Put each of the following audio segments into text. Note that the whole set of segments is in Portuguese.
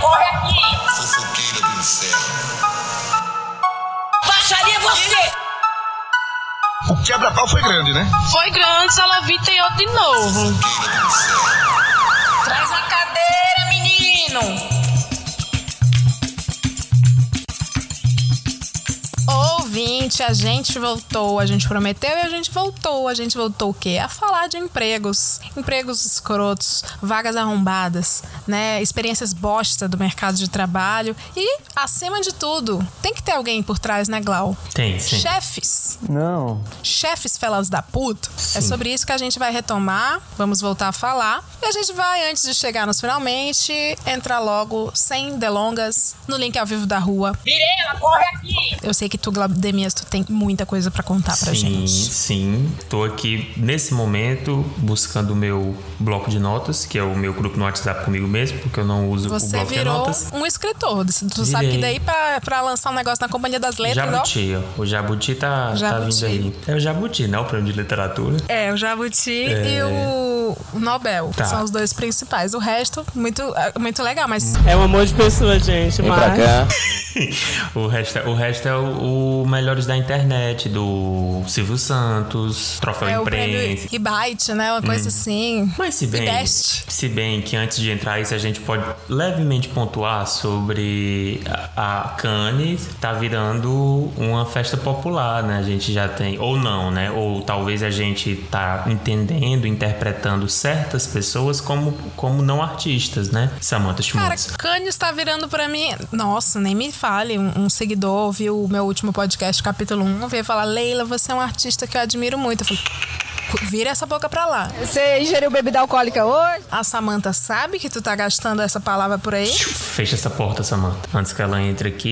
corre aqui! Fofoqueira do inferno. Baixaria você! O quebra-pau foi grande, né? Foi grande, Salavita tem outro de novo. Traz a cadeira, menino! Ouvinte, a gente voltou, a gente prometeu e a gente voltou. A gente voltou o quê? A falar de empregos. Empregos escrotos, vagas arrombadas, né? Experiências bosta do mercado de trabalho. E, acima de tudo, tem que ter alguém por trás, né, Glau? Tem, sim. Chefes. Não. Chefes felas da puta. É Sim. sobre isso que a gente vai retomar. Vamos voltar a falar. E a gente vai, antes de chegar nos finalmente, entrar logo, sem delongas, no link ao vivo da rua. Virela, corre aqui! Eu sei que tu, Tu tem muita coisa pra contar pra sim, gente. sim. Tô aqui nesse momento buscando o meu bloco de notas, que é o meu grupo no WhatsApp comigo mesmo, porque eu não uso o Você bloco de virou notas. um escritor. Tu sabe que daí pra, pra lançar um negócio na Companhia das Letras. Jabuti, ó. O Jabuti tá, tá Jabuti. vindo aí. É o Jabuti, né? O prêmio de literatura. É, o Jabuti e o Nobel. Tá. São os dois principais. O resto, muito, é, muito legal, mas É um amor de pessoa, gente. Vem mas... pra cá. o, resto, é- o resto é o, o Melhores da Internet, do Silvio Santos, Troféu é Imprensa. Rebite, né? Uma coisa assim. Mas se bem, se bem que antes de entrar isso a gente pode levemente pontuar sobre a, a Cannes tá virando uma festa popular, né? A gente já tem ou não, né? Ou talvez a gente tá entendendo, interpretando certas pessoas como como não artistas, né? Samantha Cara, Schmutz. Kanye está virando pra mim. Nossa, nem me fale. Um, um seguidor viu o meu último podcast, capítulo 1, veio falar: Leila, você é um artista que eu admiro muito. Eu falei. Vira essa boca pra lá. Você ingeriu bebida alcoólica hoje? A Samantha sabe que tu tá gastando essa palavra por aí? Fecha essa porta, Samantha. Antes que ela entre aqui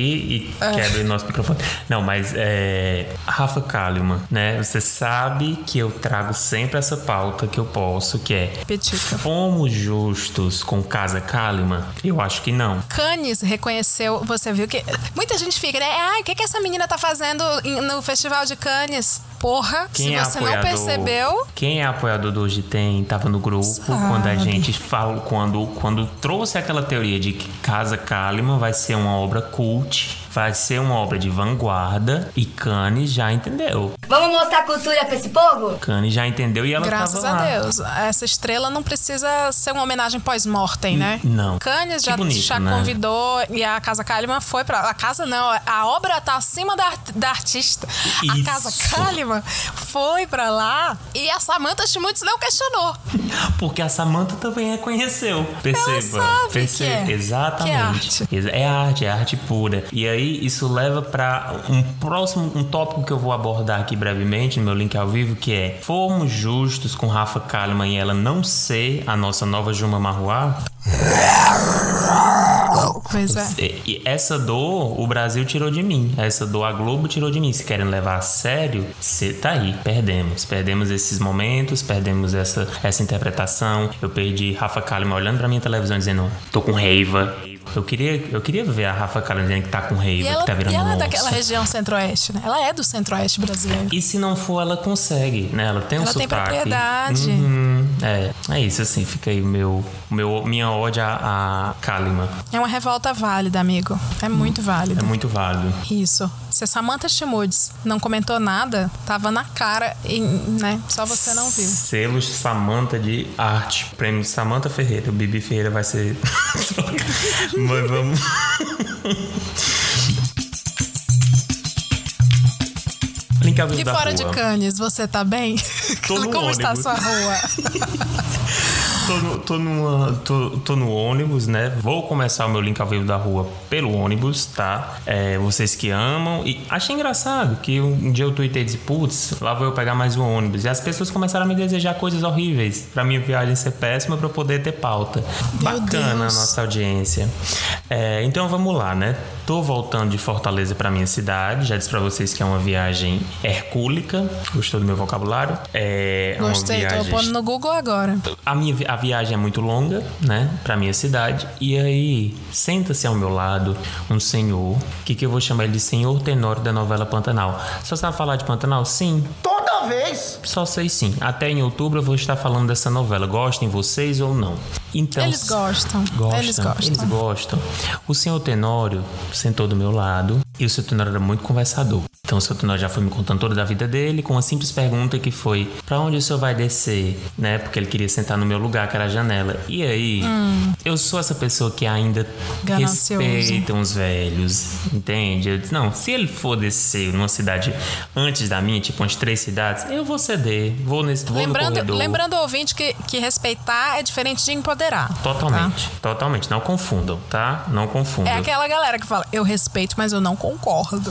e É. quebre nosso microfone. Não, mas é. Rafa Kalimann, né? Você sabe que eu trago sempre essa pauta que eu posso, que é. Petica. Fomos justos com Casa Kalimann? Eu acho que não. Cannes reconheceu, você viu que. Muita gente fica, né? Ai, o que, que essa menina tá fazendo no Festival de Cannes? Porra, Quem se é você não apoiador? percebeu. Quem é apoiador do Hoje Tem tava no grupo quando a gente falou, quando, quando trouxe aquela teoria de que Casa Kalimann vai ser uma obra cult, vai ser uma obra de vanguarda e Cannes já entendeu. Vamos mostrar cultura pra esse povo? Cannes já entendeu e ela Graças tava a lá. Deus. Essa estrela não precisa ser uma homenagem pós-mortem, né? não. Que já, bonito, já né? convidou e a Casa Kalimann foi pra. A casa não, a obra tá acima da, da artista. A Isso. Casa Kalimann foi pra lá e a Samantha Schmutz não questionou. Porque a Samantha também reconheceu. Perceba. sabe perceba. que é. Exatamente. Que é arte. É arte, é arte pura. E aí isso leva pra um próximo, um tópico que eu vou abordar aqui brevemente no meu link ao vivo, que é fomos justos com Rafa Kalimann e ela não ser a nossa nova Juma Marruá? Pois é. E e essa dor o Brasil tirou de mim. Essa dor a Globo tirou de mim. Se querem levar a sério, você tá aí. Perdemos. Perdemos esses momentos, perdemos essa, essa interpretação. Eu perdi Rafa Kalimann olhando pra minha televisão dizendo: tô com raiva. Eu queria, eu queria ver a Rafa Kalimann dizendo que tá com ela, que tá virando e ela é onça. daquela região centro-oeste, né? Ela é do centro-oeste brasileiro. E se não for, ela consegue, né? Ela tem um Ela tem sotaque. propriedade. Uhum. É, é isso assim. Fica aí meu, meu, minha ode a, a Kalimann. É uma revolta válida, amigo. É muito válido. É muito válido. Isso. Se a Samantha Schmutz não comentou nada, tava na cara, e, né? Só você não viu. Selos Samanta de arte. Prêmio Samanta Ferreira. O Bibi Ferreira vai ser. Mas vamos. Vivo E da fora rua. de Cannes, você tá bem? Tô no Como está a ônibus. sua rua? Tô no, tô, numa- tô- tô no ônibus, né? Vou começar o meu link ao vivo da rua pelo ônibus, tá? É, vocês que amam. E achei engraçado que um dia eu tuitei e disse, putz, lá vou eu pegar mais um ônibus. E as pessoas começaram a me desejar coisas horríveis pra minha viagem ser péssima pra eu poder ter pauta. Bacana a Deus. nossa audiência. É, então vamos lá, né? Tô voltando de Fortaleza pra minha cidade. Já disse pra vocês que é uma viagem hercúlica. Gostou do meu vocabulário? É Gostei, tô viagem pondo no Google agora. a minha vi- a viagem é muito longa, né, pra minha cidade. E aí, senta-se ao meu lado um senhor, que que eu vou chamar ele de senhor Tenório da novela Pantanal. Só sabe falar de Pantanal? Sim. Toda vez. Só sei sim. Até em outubro eu vou estar falando dessa novela. Gostem vocês ou não? Então, Eles gostam. Gostam, Eles gostam. Eles gostam. O senhor Tenório sentou do meu lado e o senhor Tenório era muito conversador. Então o senhor Tenório já foi me contando toda a vida dele com uma simples pergunta que foi: Pra onde o senhor vai descer? Né? Porque ele queria sentar no meu lugar, que era a janela. E aí, eu sou essa pessoa que ainda Hum. Ganancioso. respeita os velhos, entende? Eu disse, não, se ele for descer numa cidade antes da minha, tipo umas três cidades, eu vou ceder, vou nesse vou no Lembrando, lembrando ao ouvinte que, que respeitar é diferente de empoderar. Totalmente, totalmente. Não confundam, tá? Não confundam. É aquela galera que fala, eu respeito, mas eu não concordo.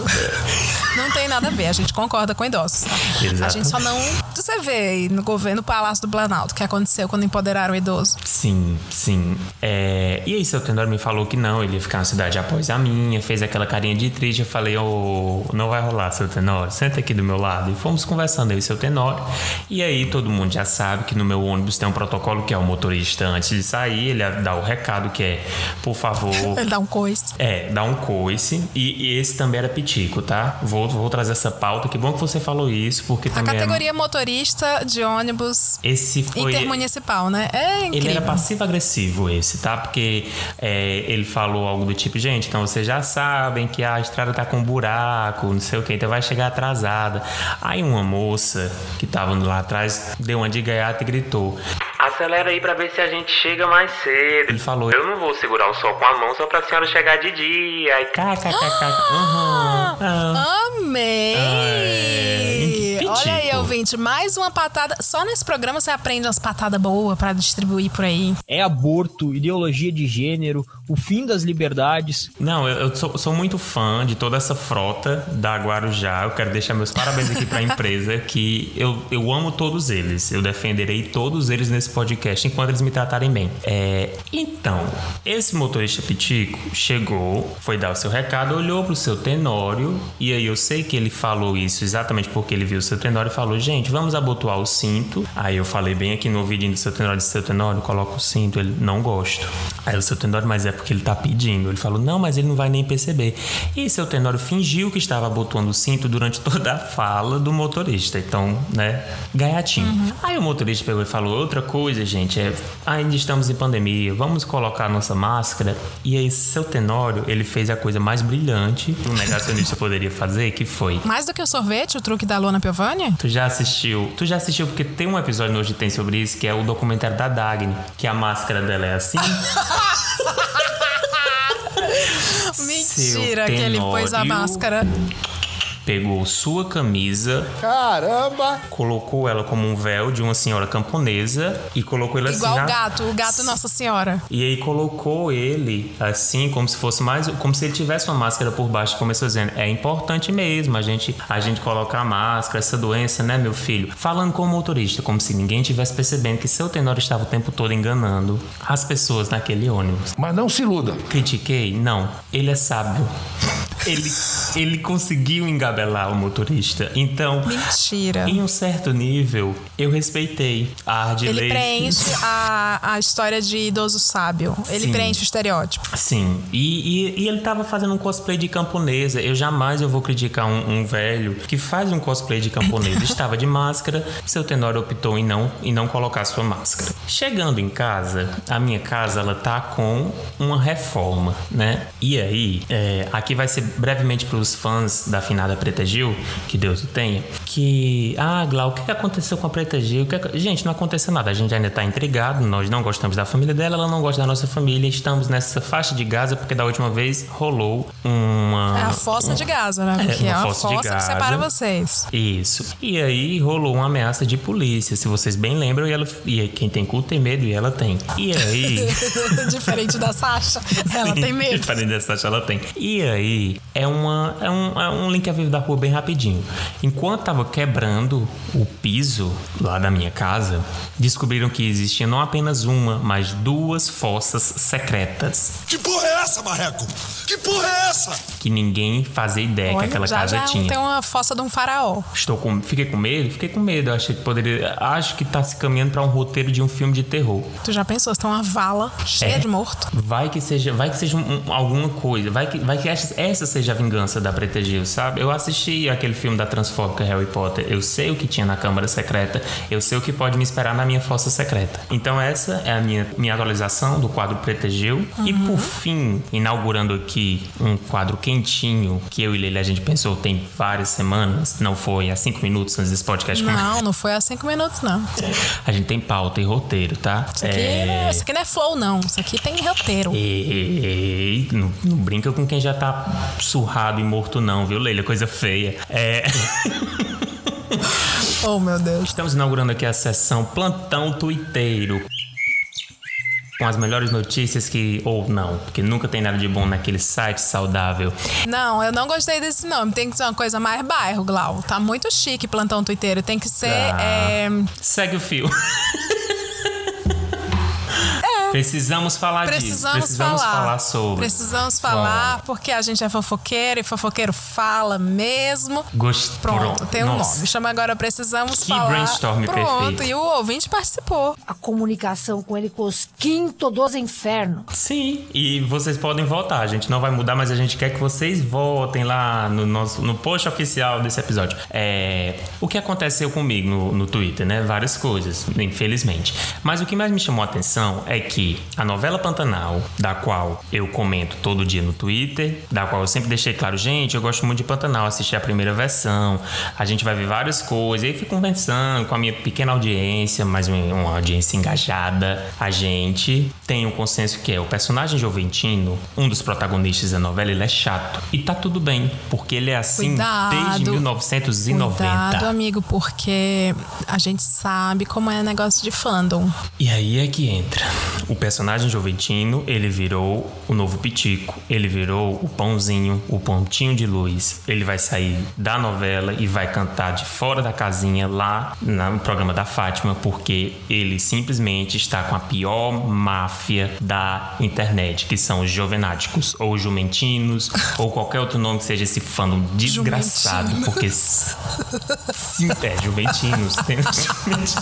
não tem nada a ver, a gente concorda com idosos. tá? A Exato. gente só não. Você vê aí no governo Palácio do Planalto o que aconteceu quando empoderaram o idoso. Sim, sim. É, E aí, seu Tenório me falou que não, ele ia ficar na cidade após a minha, fez aquela carinha de triste. Eu falei, ô, não vai rolar, seu Tenório, senta aqui do meu lado. E fomos conversando aí, seu Tenório. E aí, todo mundo já sabe que no meu ônibus tem um protocolo que é o motorista, antes de sair, ele dá o recado que é, por favor. Ele dá um coice. É, dá um coice. E, e esse também era pitico, tá? Vou, vou trazer essa pauta. Que bom que você falou isso, porque A também. é- categoria motorista de ônibus Esse foi. intermunicipal, né? É incrível. Ele era passivo-agressivo esse, tá? Porque é, ele falou algo do tipo, gente, então vocês já sabem que a estrada tá com buraco, não sei o que, então vai chegar atrasada. Aí uma moça que tava lá atrás deu uma de gaiata e gritou. Acelera aí pra ver se a gente chega mais cedo. Ele falou, eu não vou segurar o sol com a mão só pra senhora chegar de dia. Aí, kkkk. Aham. ah. Amei! é, Olha aí, pitico. Ouvinte, mais uma patada. Só nesse programa você aprende umas patadas boas pra distribuir por aí. É aborto, ideologia de gênero, o fim das liberdades. Não, eu, eu sou, sou muito fã de toda essa frota da Guarujá. Eu quero deixar meus parabéns aqui pra empresa, que eu, eu amo todos eles. Eu defenderei todos eles nesse podcast enquanto eles me tratarem bem. É, então, esse motorista Pitico chegou, foi dar o seu recado, olhou pro seu Tenório, e aí eu sei que ele falou isso exatamente porque ele viu o seu Tenório e falou: gente, vamos abotoar o cinto. Aí eu falei bem aqui no ouvidinho do seu Tenório: seu Tenório, coloca o cinto. Ele não gosto. Aí o seu Tenório, mas é porque ele tá pedindo. Ele falou: não, mas ele não vai nem perceber. E seu Tenório fingiu que estava abotoando o cinto durante toda a fala do motorista. Então, né, gaiatinho. Aí o motorista pegou e falou: outra coisa, gente, é ainda estamos em pandemia, vamos colocar a nossa máscara. E aí, seu Tenório, ele fez a coisa mais brilhante que um negacionista poderia fazer, que foi. Mais do que o sorvete, o truque da Lona Piovani? Tu já assistiu? Tu já assistiu porque tem um episódio no Hoje Tem sobre isso, que é o documentário da Dagny, que a máscara dela é assim. Mentira que ele pôs a máscara. Pegou sua camisa, Caramba! colocou ela como um véu de uma senhora camponesa e colocou ele Igual assim. o na- gato, o gato Nossa Senhora. E aí colocou ele assim, como se fosse mais. Como se ele tivesse uma máscara por baixo. Começou dizendo: é importante mesmo a gente, a gente colocar a máscara, essa doença, né, meu filho? Falando com o motorista, como se ninguém tivesse percebendo que seu tenor estava o tempo todo enganando as pessoas naquele ônibus. Mas não se iluda. Critiquei? Não. Ele é sábio. Ele, ele conseguiu engabelar o motorista. Então, Mentira. em um certo nível, eu respeitei a arte de Ele lei. preenche a, a história de idoso sábio. Ele Sim. preenche o estereótipo. Sim, e, e, e ele tava fazendo um cosplay de camponesa. Eu jamais eu vou criticar um, um velho que faz um cosplay de camponesa. Estava de máscara, seu Tenório optou em não, em não colocar sua máscara. Chegando em casa, a minha casa ela tá com uma reforma, né? E aí, é, aqui vai ser brevemente para os fãs da finada Preta Gil, que Deus o tenha, que, ah, Glau, o que que aconteceu com a Preta Gil? Que que- Gente, não aconteceu nada, a gente ainda tá intrigado, nós não gostamos da família dela, ela não gosta da nossa família, estamos nessa faixa de Gaza porque da última vez rolou uma... É a fossa de Gaza, né? É, Porque uma é, uma fossa de fossa que Gaza. separa vocês. Isso. E aí rolou uma ameaça de polícia, se vocês bem lembram, e, ela, e quem tem cu tem medo e ela tem. E aí... Diferente da Sasha. Ela tem medo. Diferente dessa taxa, ela tem. E aí, é, uma, é, um, é um link a vivo da rua bem rapidinho. Enquanto tava quebrando o piso lá da minha casa, descobriram que existia não apenas uma, mas duas fossas secretas. Que porra é essa, Marreco? Que porra é essa? que ninguém fazia ideia que Olha, aquela já, casa já tinha. tem uma fossa de um faraó. Estou com, fiquei com medo, fiquei com medo. Eu achei que poderia, acho que tá se caminhando para um roteiro de um filme de terror. Tu já pensou, se tem uma vala cheia É. de morto? Vai que seja, vai que seja um- um- alguma coisa, vai que, vai que essa, essa seja a vingança da Preta Gil, sabe? Eu assisti aquele filme da transfóbica Harry Potter, eu sei o que tinha na Câmara Secreta, eu sei o que pode me esperar na minha fossa secreta. Então essa é a minha, minha atualização do quadro Preta Gil. E por fim, inaugurando aqui um quadro quentinho que eu e Leila a gente pensou tem várias semanas, não foi há cinco minutos antes desse podcast. Não, não foi há cinco minutos, não. A gente tem pauta e roteiro, tá? Isso aqui, isso aqui não é flow, não. Isso aqui tem roteiro. Ei, não, não brinca com quem já tá surrado e morto, não, viu, Leila? Coisa feia. É, Oh, meu Deus. estamos inaugurando aqui a sessão Plantão Tuiteiro. Com as melhores notícias que. Ou não, porque nunca tem nada de bom naquele site saudável. Não, eu não gostei desse nome. Tem que ser uma coisa mais bairro, Glau. Tá muito chique plantão tuiteiro. Tem que ser. Ah. é, Segue o fio. Precisamos falar disso. É. Precisamos, Precisamos falar. falar sobre. Precisamos falar, porque a gente é fofoqueiro e fofoqueiro fala mesmo. Gost... Pronto, tem um Nossa. nome. Chama agora Precisamos Que Falar. brainstorm Pronto, perfeito. e o ouvinte participou. A comunicação com ele com os quinto dos infernos. Sim, e vocês podem votar. A gente não vai mudar, mas a gente quer que vocês votem lá no nosso no post oficial desse episódio. É, o que aconteceu comigo no, no Twitter, né? Várias coisas, infelizmente. Mas o que mais me chamou a atenção é que a novela Pantanal, da qual eu comento todo dia no Twitter, da qual eu sempre deixei claro, gente, eu gosto muito de Pantanal, assisti a primeira versão, a gente vai ver várias coisas, e aí fui conversando com a minha pequena audiência, mas uma, uma audiência engajada. A gente tem um consenso que é o personagem Joventino, um dos protagonistas da novela, ele é chato. E tá tudo bem, porque ele é assim Cuidado. desde 1990. Cuidado, amigo, porque a gente sabe como é negócio de fandom. E aí é que entra. O personagem Joventino, ele virou o novo Pitico. Ele virou o pãozinho, o pontinho de luz. Ele vai sair da novela e vai cantar de fora da casinha lá no programa da Fátima, porque ele simplesmente está com a pior máfia da internet, que são os jovenáticos, ou jumentinos, ou qualquer outro nome que seja esse fandom desgraçado, Jumentino. porque Sim, é, jumentinos. Tem os jumentinos.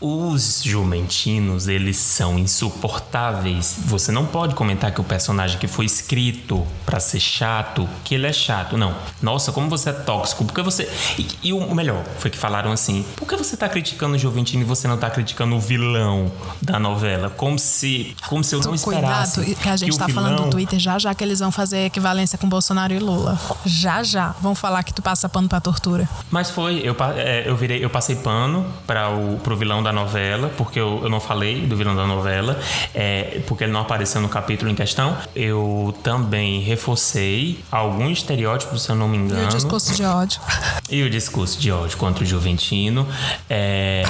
Os jumentinos, eles são insuportáveis. Você não pode comentar que o personagem que foi escrito pra ser chato, que ele é chato. Não. Nossa, como você é tóxico. Porque você. E, e o melhor foi que falaram assim: por que você tá criticando o Juventino e você não tá criticando o vilão da novela? Como se. Como se eu não esperasse. Cuidado, que a gente o tá falando do vilão- Twitter já já que eles vão fazer equivalência com Bolsonaro e Lula. Já já. Vão falar que tu passa pano pra tortura. Mas foi, eu, é, eu virei, eu passei pano para o pro vilão da novela, porque eu, eu não falei do vilão da novela, é, porque ele não apareceu no capítulo em questão. Eu também reforcei algum estereótipo, se eu não me E engano. o discurso de ódio. E o discurso de ódio contra o Juventino. É,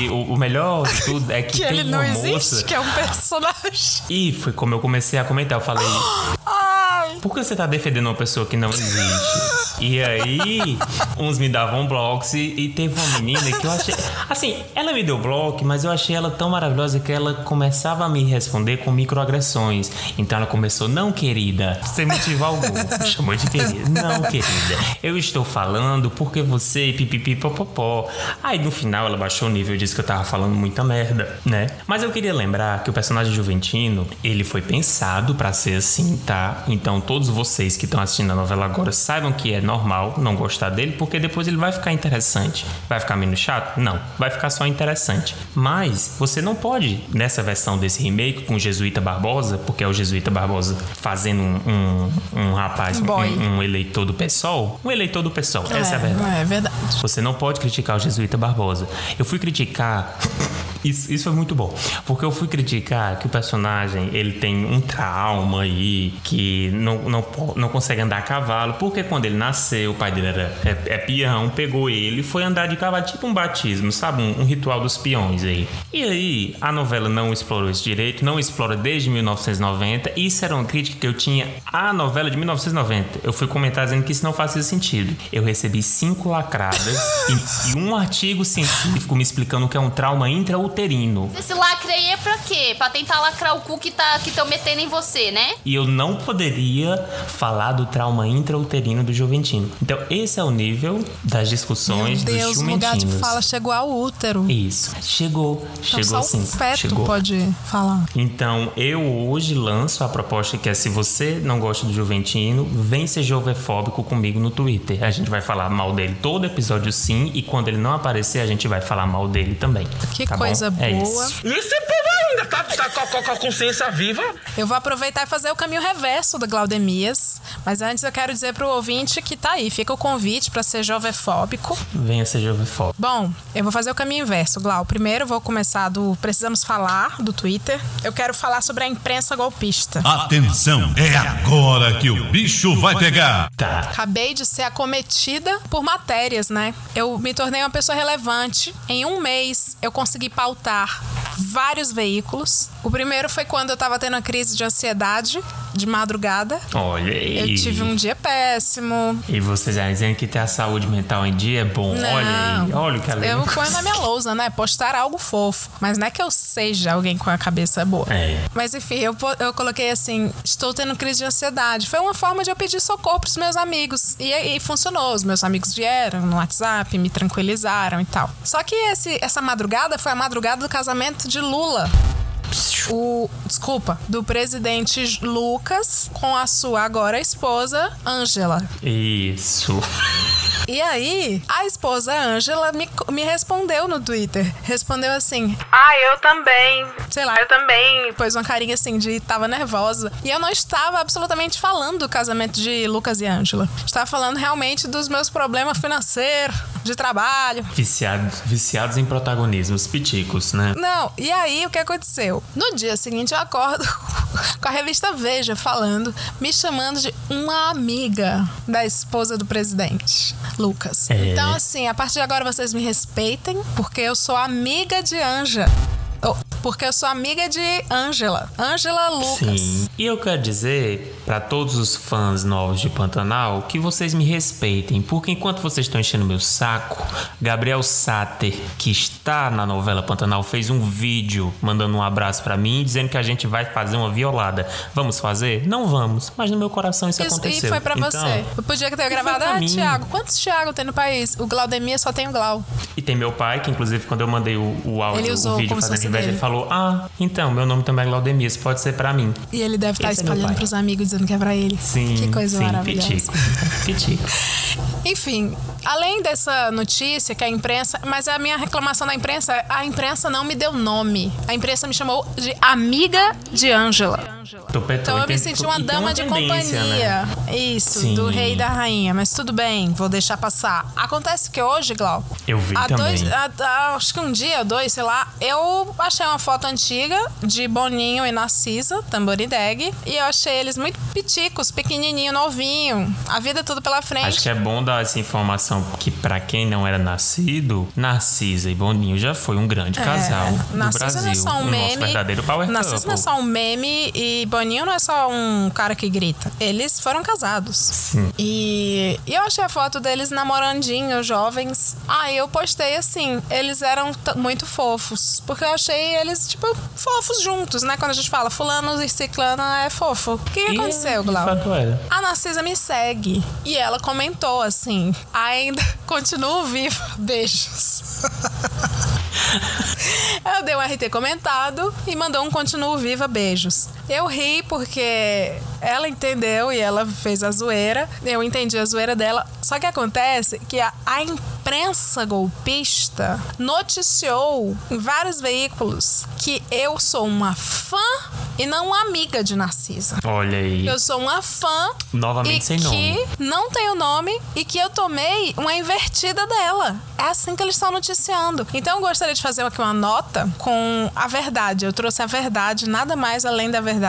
e o, o melhor de tudo é que, Que tem ele não existe, moça. que é um personagem. E foi como eu comecei a comentar. Eu falei. Por que você tá defendendo uma pessoa que não existe? E aí, uns me davam blocos e, e teve uma menina que eu achei. Assim, ela me deu bloco, mas eu achei ela tão maravilhosa que ela começava a me responder com microagressões. Então ela começou, não, querida, sem motivo algum. Me chamou de querida. Não, querida. Eu estou falando porque você pipipi popopó. Aí no final ela baixou o nível e disse que eu tava falando muita merda, né? Mas eu queria lembrar que o personagem Juventino, ele foi pensado pra ser assim, tá? Então todos vocês que estão assistindo a novela agora saibam que é normal não gostar dele, porque depois ele vai ficar interessante. Vai ficar menos chato? Não, vai ficar só interessante. Mas você não pode, nessa versão desse remake com o Jesuíta Barbosa, porque é o Jesuíta Barbosa fazendo um, um, um rapaz, Um um, eleitor do PSOL, um eleitor do PSOL, essa é a verdade. É verdade. Você não pode criticar o Jesuíta Barbosa. Eu fui criticar. Isso, isso foi muito bom. Porque eu fui criticar que o personagem ele tem um trauma aí, que não, não, não consegue andar a cavalo. Porque quando ele nasceu, o pai dele era é, é peão, pegou ele e foi andar de cavalo, tipo um batismo, sabe? Um, um ritual dos peões aí. E aí, a novela não explorou esse direito, não explora desde 1990. Isso era uma crítica que eu tinha à novela de 1990. Eu fui comentar dizendo que isso não fazia sentido. Eu recebi cinco lacradas e, e um artigo científico me explicando o que é um trauma intrauterino. Intrauterino. Esse lacre aí é pra quê? Pra tentar lacrar o cu que tá que estão metendo em você, né? E eu não poderia falar do trauma intrauterino do Juventino. Então, esse é o nível das discussões Meu Deus, dos o lugar de fala chegou ao útero. Isso. Chegou. Então, chegou só sim. o feto chegou. pode falar. Então, eu hoje lanço a proposta que é se você não gosta do Juventino, vem ser jovefóbico comigo no Twitter. A gente vai falar mal dele todo episódio sim, e quando ele não aparecer, a gente vai falar mal dele também. Que tá bom? Coisa É boa. isso. Esse povo ainda tá, tá com, a- consciência viva? Eu vou aproveitar e fazer o caminho reverso do Glaudemias. Mas antes eu quero dizer pro ouvinte que tá aí, fica o convite pra ser jovefóbico. Venha ser jovefóbico. Bom, eu vou fazer o caminho inverso, Glau. Primeiro eu vou começar do Precisamos Falar, do Twitter. Eu quero falar sobre a imprensa golpista. Atenção, é agora que o bicho vai pegar. Tá. Acabei de ser acometida por matérias, né? Eu me tornei uma pessoa relevante. Em um mês, eu consegui pautar vários veículos. O primeiro foi quando eu tava tendo uma crise de ansiedade de madrugada. Olha aí. Eu tive um dia péssimo. E você já dizendo que ter a saúde mental em dia é bom. Não. Olha aí. Olha o que Eu ponho na minha lousa, né? Postar algo fofo. Mas não é que eu seja alguém com a cabeça boa. É. Mas enfim, eu, eu coloquei assim: estou tendo crise de ansiedade. Foi uma forma de eu pedir socorro pros meus amigos. E, e funcionou. Os meus amigos vieram no WhatsApp, me tranquilizaram e tal. Só que esse, essa madrugada foi a madrugada do casamento de Lula. O, desculpa, do presidente Lucas com a sua agora esposa, Ângela. Isso. E aí, a esposa Ângela me, me respondeu no Twitter. Respondeu assim: Ah, eu também. Sei lá, eu também. Pôs uma carinha assim de tava nervosa. E eu não estava absolutamente falando do casamento de Lucas e Ângela. Estava falando realmente dos meus problemas financeiros, de trabalho. Viciados, viciados em protagonismos piticos, né? Não, e aí o que aconteceu? No dia seguinte eu acordo com a revista Veja falando, me chamando de uma amiga da esposa do presidente, Lucas. É. Então, assim, a partir de agora vocês me respeitem, porque eu sou amiga de Anja. Oh, porque eu sou amiga de Ângela. Ângela Lucas. Sim. E eu quero dizer pra todos os fãs novos de Pantanal que vocês me respeitem, porque enquanto vocês estão enchendo meu saco, Gabriel Sater, que está na novela Pantanal, fez um vídeo mandando um abraço pra mim, dizendo que a gente vai fazer uma violada. Vamos fazer? Não vamos, mas no meu coração isso, Isso, aconteceu. e foi pra Então, você. Eu podia ter gravado, ah, mim. Thiago, quantos Thiago tem no país? O Glaudemir só tem o Glau. E tem meu pai, que inclusive quando eu mandei o, o áudio, Ele usou o vídeo fazendo inveja, dele. ele falou: Ah, então, meu nome também é Glaudemir, isso pode ser pra mim. E ele deve estar Esse é espalhando pai. pros amigos dizendo que é pra ele. Sim. Que coisa sim, maravilhosa. Pitico. Pitico. Enfim, além dessa notícia que a imprensa. Mas a minha reclamação da imprensa é a imprensa não me deu nome. A imprensa me chamou de amiga de Ângela. Então eu me senti uma dama de tendência, companhia. né? Isso, Sim. do rei e da rainha. Mas tudo bem, vou deixar passar. Acontece que hoje, Glau. Eu vi há também. dois, há- há- acho que um dia, dois, sei lá, eu achei uma foto antiga de Boninho e Narcisa, Tamborideg, e eu achei eles muito piticos, pequenininho, novinho, a vida tudo pela frente. Acho que é bom dar essa informação que pra quem não era nascido, Narcisa e Boninho já foi um grande casal do É, Narcisa Brasil. não é só um o meme. nosso verdadeiro power Narcisa couple. não é só um meme e Boninho não é só um cara que grita. Eles foram casados. Sim. E, e eu achei a foto deles namorandinhos, jovens. Aí eu postei assim, eles eram muito fofos. Porque eu achei eles, tipo, fofos juntos, né? Quando a gente fala fulano e ciclano é fofo. O que, que aconteceu, Glau? A Narcisa me segue. E ela comentou assim: ainda continuo viva. Beijos. Ela deu um RT comentado e mandou um continuo viva, beijos. Eu ri porque ela entendeu e ela fez a zoeira. Eu entendi a zoeira dela. Só que acontece que a, a imprensa golpista noticiou em vários veículos que eu sou uma fã e não uma amiga de Narcisa. Olha aí. Eu sou uma fã Novamente e sem que nome. não tem o nome e que eu tomei uma invertida dela. É assim que eles estão noticiando. Então eu gostaria de fazer aqui uma nota com a verdade. Eu trouxe a verdade, nada mais além da verdade.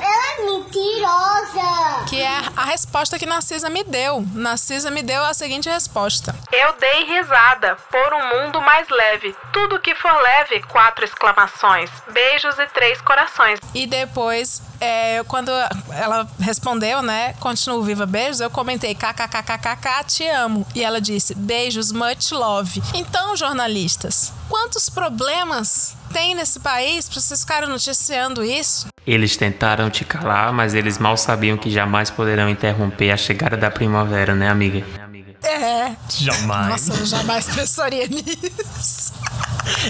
Ela é mentirosa! Que é a resposta que Narcisa me deu. Narcisa me deu a seguinte resposta. Eu dei risada por um mundo mais leve. Tudo que for leve, quatro exclamações. Beijos e três corações. E depois, é, quando ela respondeu, né? Continuo viva, beijos, eu comentei kkkkkk, te amo. E ela disse, beijos, much love. Então, jornalistas, quantos problemas tem nesse país pra vocês ficarem noticiando isso? Eles tentaram te calar, mas eles mal sabiam que jamais poderão interromper a chegada da primavera, né, amiga? É. Jamais. Nossa, eu jamais pensaria nisso.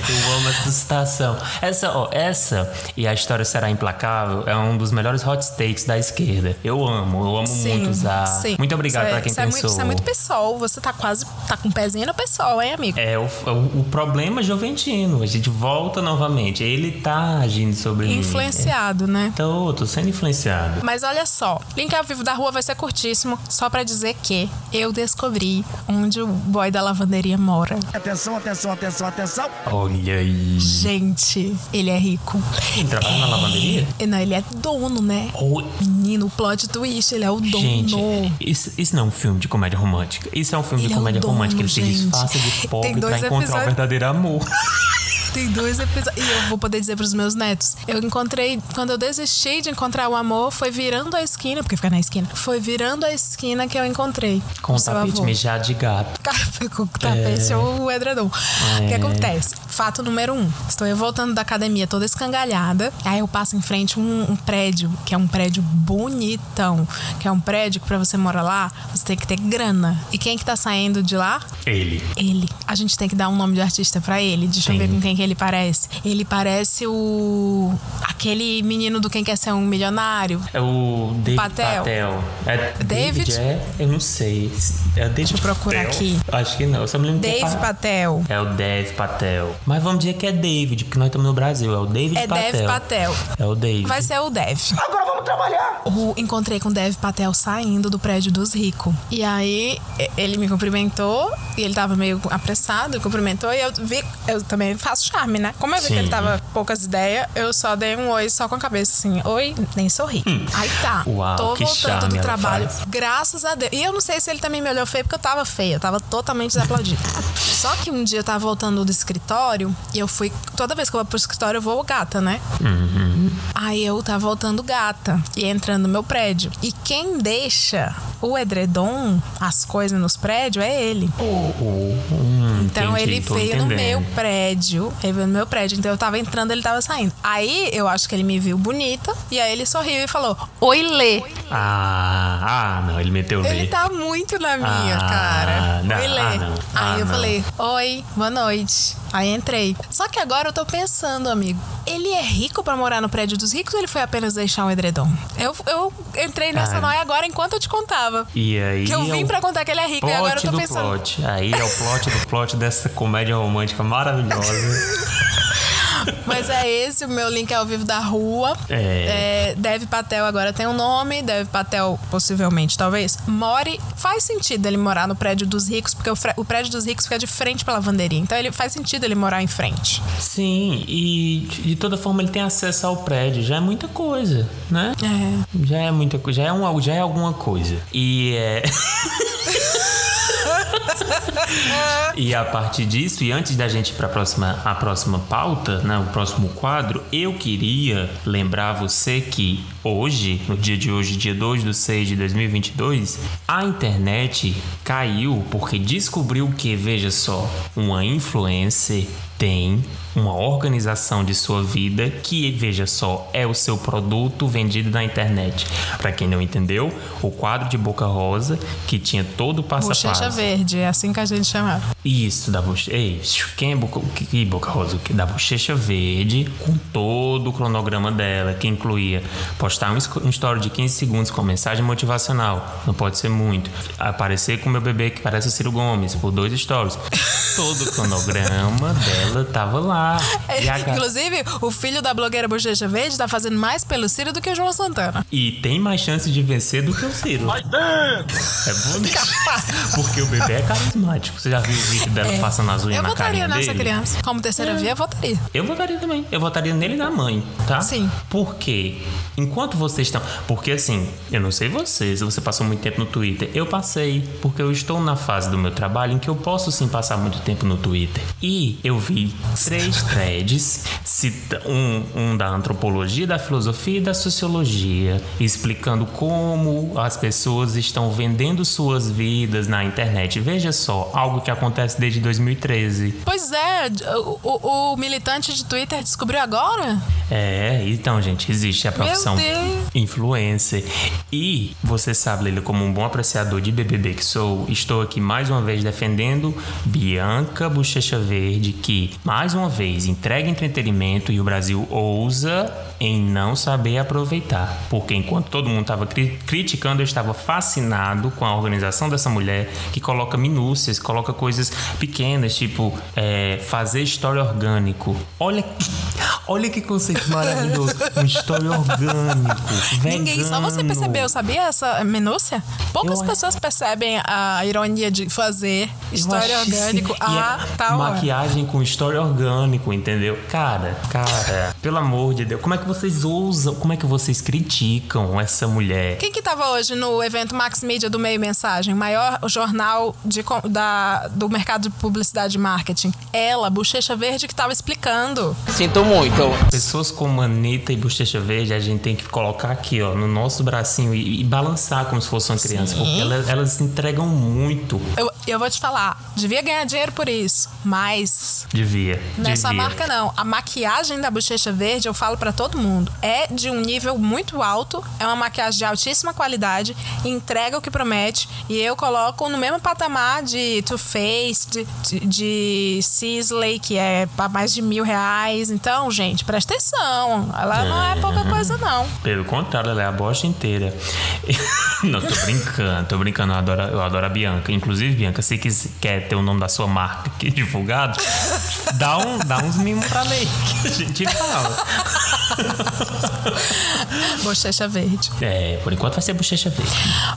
Eu amo essa citação. Essa, ó, essa e a história será implacável é um dos melhores hot takes da esquerda. Eu amo, eu amo Sim, muito usar. sim. Muito obrigado é- pra quem isso é pensou. muito, isso é muito pessoal. Você tá quase. tá com um pezinho no pessoal, hein, amigo? É o, o, o problema juventino. A gente volta novamente. Ele tá agindo sobre mim. Influenciado, né? Tô, tô sendo influenciado. Mas olha só, link ao vivo da rua vai ser curtíssimo, só pra dizer que eu descobri onde o boy da lavanderia mora. Atenção, atenção, atenção, atenção. Olha aí. Gente, ele é rico. Ele trabalha na lavanderia? Não, ele é dono, né? Menino, o plot twist, ele é o dono. Gente, isso, isso não é um filme de comédia romântica. Isso é um filme Ele de é comédia dono, romântica. Ele gente. se disfarça de pobre pra encontrar o verdadeiro amor. Tem dois episódios. E eu vou poder dizer pros meus netos. Eu encontrei. Quando eu desisti de encontrar o amor, foi virando a esquina, porque fica na esquina. Foi virando a esquina que eu encontrei. Com o tapete avô. mijado de gato. com o tapete É. ou o edredom. O que É. acontece? Fato número um. Estou eu voltando da academia toda escangalhada. Aí eu passo em frente um, um prédio, que é um prédio bonitão. Que é um prédio que pra você morar lá, você tem que ter grana. E quem que tá saindo de lá? Ele. Ele. A gente tem que dar um nome de artista pra ele. Deixa eu ver com quem que ele parece. Ele parece o. aquele menino do Quem Quer Ser um Milionário. É o David Patel. Patel. É David? É? Eu não sei. É David Deixa eu procurar aqui. Acho que não. Eu só me lembro é Dave Pa- Patel. É o Dave Patel. Mas vamos dizer que é David, porque nós estamos no Brasil. É o David É Patel. Dev Patel. É o David. Vai ser o Dev. Agora vamos trabalhar. O- encontrei com o Dev Patel saindo do prédio dos ricos. E aí ele me cumprimentou e ele tava meio apressado, cumprimentou e eu vi, eu também faço charme, né? Como eu vi Sim. que ele tava poucas ideias, eu só dei um oi só com a cabeça assim, oi, nem sorri. Aí tá, Hum. Uau, tô voltando do trabalho, graças a Deus. E eu não sei se ele também me olhou feio porque eu tava feia, eu tava totalmente desaplaudida. só que um dia eu tava voltando do escritório e eu fui, toda vez que eu vou pro escritório eu vou gata, né? Uhum. Aí eu tava voltando gata e entrando no meu prédio. E quem deixa o edredom, as coisas nos prédios, é ele. Hum, Então entendi, ele veio no entendendo. meu prédio. Ele veio no meu prédio. Então eu tava entrando, ele tava saindo. Aí eu acho que ele me viu bonita. E aí ele sorriu e falou: Oi, Lê. Ah, ah, não. Ele meteu o Ele Lê. tá muito na minha, Ah, cara. não, Oi, Lê. ah, não. Aí Ah, eu não. falei, oi, boa noite. Aí entrei. Só que agora eu tô pensando, amigo, ele é rico pra morar no prédio dos ricos ou ele foi apenas deixar um edredom? Eu, eu entrei nessa Ah. noia agora enquanto eu te contava. E aí. Que eu é vim o pra contar que ele é rico e agora eu tô do pensando. plot. Aí é o plot do plot dessa comédia romântica maravilhosa. Mas é esse o meu link ao vivo da rua. É. É, Dev Patel agora tem um nome. Dev Patel, possivelmente, talvez, more. Faz sentido ele morar no prédio dos ricos, porque o, o prédio dos ricos fica de frente pra lavanderia. Então ele faz sentido ele morar em frente. Sim, e de toda forma ele tem acesso ao prédio, já é muita coisa, né? É. Já é muita coisa, já é, um, já é alguma coisa. E é. E a partir disso, e antes da gente ir para a próxima, a próxima pauta, né, o próximo quadro, eu queria lembrar você que hoje, no dia de hoje, dia 2 de 6 de 2022, a internet caiu porque descobriu que, veja só, uma influencer tem uma organização de sua vida que, veja só, é o seu produto vendido na internet. Para quem não entendeu, o quadro de Boca Rosa, que tinha todo o passo a Bochecha passo. verde, é assim que a gente chamava. Isso, da bochecha. Ei, quem é Boca, que, Boca Rosa? Da bochecha verde, com todo o cronograma dela, que incluía postar um, um story de 15 segundos com mensagem motivacional. Não pode ser muito. Aparecer com meu bebê que parece o Ciro Gomes, por dois stories. Todo o cronograma dela tava lá. E, a Inclusive, o filho da blogueira Bochecha Verde tá fazendo mais pelo Ciro do que o João Santana. e tem mais chance de vencer do que o Ciro. É bonito. Porque o bebê é carismático. Você já viu o vídeo dela É. passando as unhas Eu na votaria carinha nessa dele? criança. Como terceira É. via, eu votaria. Eu votaria também. Eu votaria nele e na mãe, tá? Sim. Porque Enquanto vocês estão. Porque assim, eu não sei vocês, você passou muito tempo no Twitter. Eu passei, porque eu estou na fase do meu trabalho em que eu posso sim passar muito tempo no Twitter. E eu vi três threads, um, um da antropologia, da filosofia e da sociologia, explicando como as pessoas estão vendendo suas vidas na internet. Veja só, algo que acontece desde 2013. Pois é, o, o- militante de Twitter descobriu agora? É, então, gente, existe a profissão influencer. E você sabe, Leila, como um bom apreciador de BBB que sou, estou aqui mais uma vez defendendo Bianca Bochecha Verde, que mais uma vez entrega entretenimento e o Brasil ousa em não saber aproveitar. Porque enquanto todo mundo estava cri- criticando, eu estava fascinado com a organização dessa mulher que coloca minúcias, coloca coisas pequenas, tipo é, fazer história orgânico. Olha, olha que conceito maravilhoso. Um história orgânico. Ninguém, só você vegano. percebeu, sabia essa minúcia? Poucas Eu- pessoas percebem a ironia de fazer história orgânico assim, e a é hora. Maquiagem com história orgânico, entendeu? Cara, cara, pelo amor de Deus, como é que vocês ousam, como é que vocês criticam essa mulher? Quem que tava hoje no evento Max Media do Meio Mensagem? Maior jornal de, com- da, do mercado de publicidade e marketing. Ela, Bochecha Verde, que tava explicando. Sinto muito. Pessoas como Anitta e Bochecha Verde, a gente tem que colocar aqui, ó, no nosso bracinho e, e balançar como se fosse uma criança, Sim. porque elas, elas entregam muito. Eu, eu vou te falar, devia ganhar dinheiro por isso, mas Devia. Nessa devia. marca não. A maquiagem da Bochecha Verde, eu falo pra todo mundo, é de um nível muito alto, é uma maquiagem de altíssima qualidade, entrega o que promete e eu coloco no mesmo patamar de Too Faced, de, de Sisley, que é pra mais de mil reais. Então, gente, presta atenção. Ela não é pouca coisa, não. Pelo contrário, ela é a bosta inteira. Não, tô brincando, tô brincando. Eu adoro, eu adoro a Bianca. Inclusive, Bianca, se quis- quer ter o nome da sua marca aqui divulgado, dá, um, dá uns mimos pra lei que a gente fala. Bochecha Verde. É, por enquanto vai ser bochecha verde.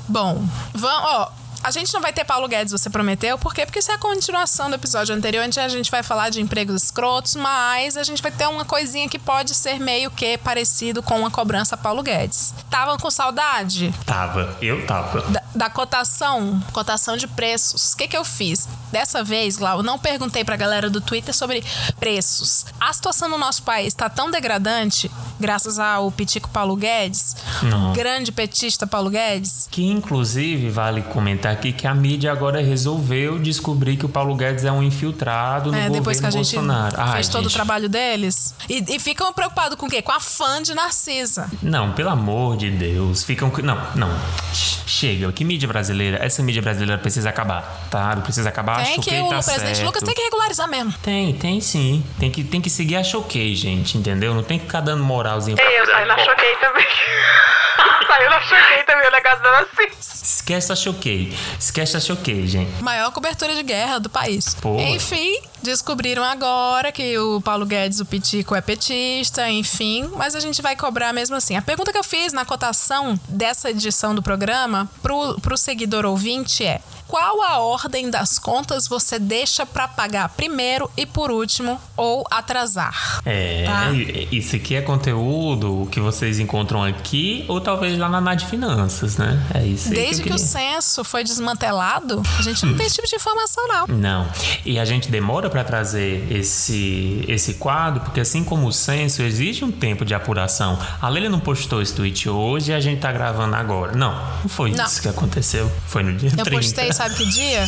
Bom, vamos, ó. A gente não vai ter Paulo Guedes, você prometeu. Por quê? Porque isso é a continuação do episódio anterior, onde a gente vai falar de empregos escrotos, mas a gente vai ter uma coisinha que pode ser meio que parecido com uma cobrança a Paulo Guedes. Estavam com saudade Tava, eu tava. da, da cotação, cotação de preços. O que, que eu fiz? Dessa vez, Glau, não perguntei pra galera do Twitter sobre preços. A situação no nosso país tá tão degradante, graças ao pitico Paulo Guedes, Não. grande petista Paulo Guedes, Que inclusive vale comentar aqui que a mídia agora resolveu descobrir que o Paulo Guedes é um infiltrado no É, governo depois que a gente Bolsonaro. Ai, fez todo o trabalho deles. E, e ficam preocupados com o quê? Com a fã de Narcisa. Não, pelo amor de Deus. Ficam. Não, não. Chega. Que mídia brasileira? Essa mídia brasileira precisa acabar, tá? Precisa acabar. tem que Choquei o tá presidente certo. Lucas tem que regularizar mesmo. Tem, tem sim. Tem que, tem que seguir a choquei, gente, entendeu? Não tem que ficar dando moralzinha eu saí na choquei também. Saiu na choquei também o negócio da Narcisa. Esquece a choquei. Esquece a choquei, gente. Maior cobertura de guerra do país. Porra. Enfim, descobriram agora que o Paulo Guedes, o Pitico, é petista, enfim. Mas a gente vai cobrar mesmo assim. A pergunta que eu fiz na cotação dessa edição do programa pro, pro seguidor ouvinte é: qual a ordem das contas você deixa pra pagar primeiro e por último ou atrasar? É, Tá. isso aqui é conteúdo que vocês encontram aqui ou talvez lá na NAD Finanças, né? É isso aí Desde eu que o censo foi desmantelado, a gente não tem esse tipo de informação, não. Não. E a gente demora para trazer esse, esse quadro, porque assim como o censo, existe um tempo de apuração. A Leila não postou esse tweet hoje e a gente tá gravando agora. Não, não foi Não. isso que aconteceu. Foi no dia Eu 30. postei, sabe que dia?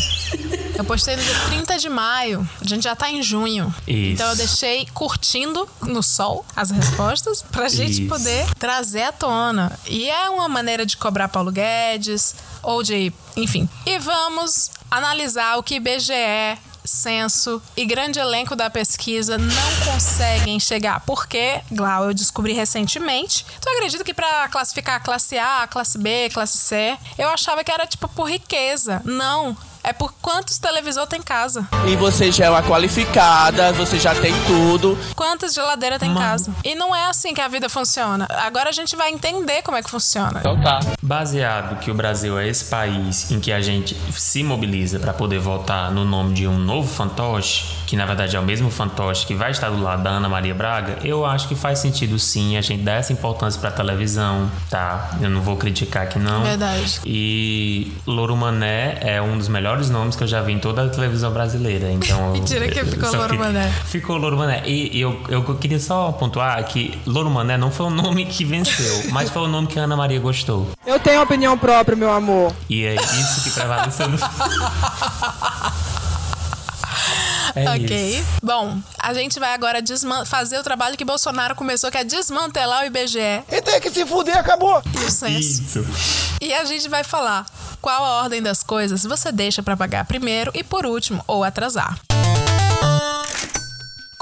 Eu postei no dia 30 de maio. A gente já tá em junho. Isso. Então eu deixei curtindo no sol as respostas pra gente Isso. poder trazer à tona. E é uma maneira de cobrar Paulo Guedes ou de, enfim. E vamos analisar o que IBGE censo e grande elenco da pesquisa não conseguem chegar. Porque, Glau, eu descobri recentemente. Tu acredita que para classificar classe a classe B, classe C, eu achava que era tipo por riqueza. Não. É por quantos televisor tem em casa. E você já é uma qualificada, você já tem tudo. Quantas geladeiras tem em casa. E não é assim que a vida funciona. Agora a gente vai entender como é que funciona. Então tá. Baseado que o Brasil é esse país em que a gente se mobiliza para poder votar no nome de um novo fantoche, que que na verdade é o mesmo fantoche que vai estar do lado da Ana Maria Braga, eu acho que faz sentido sim a gente dar essa importância pra televisão, tá? Eu não vou criticar aqui não. Verdade. E Louro Mané é um dos melhores nomes que eu já vi em toda a televisão brasileira. Então, Mentira que ficou Louro Mané. Ficou Louro Mané. E eu, eu queria só pontuar que Louro Mané não foi o nome que venceu, mas foi o nome que a Ana Maria gostou. Eu tenho opinião própria, meu amor. E é isso que prevaleceu no. É ok. isso. Bom, a gente vai agora desman- fazer o trabalho que Bolsonaro começou, que é desmantelar o IBGE E tem que se fuder, acabou. e o censo. Isso. E a gente vai falar qual a ordem das coisas você deixa pra pagar primeiro e por último, ou atrasar.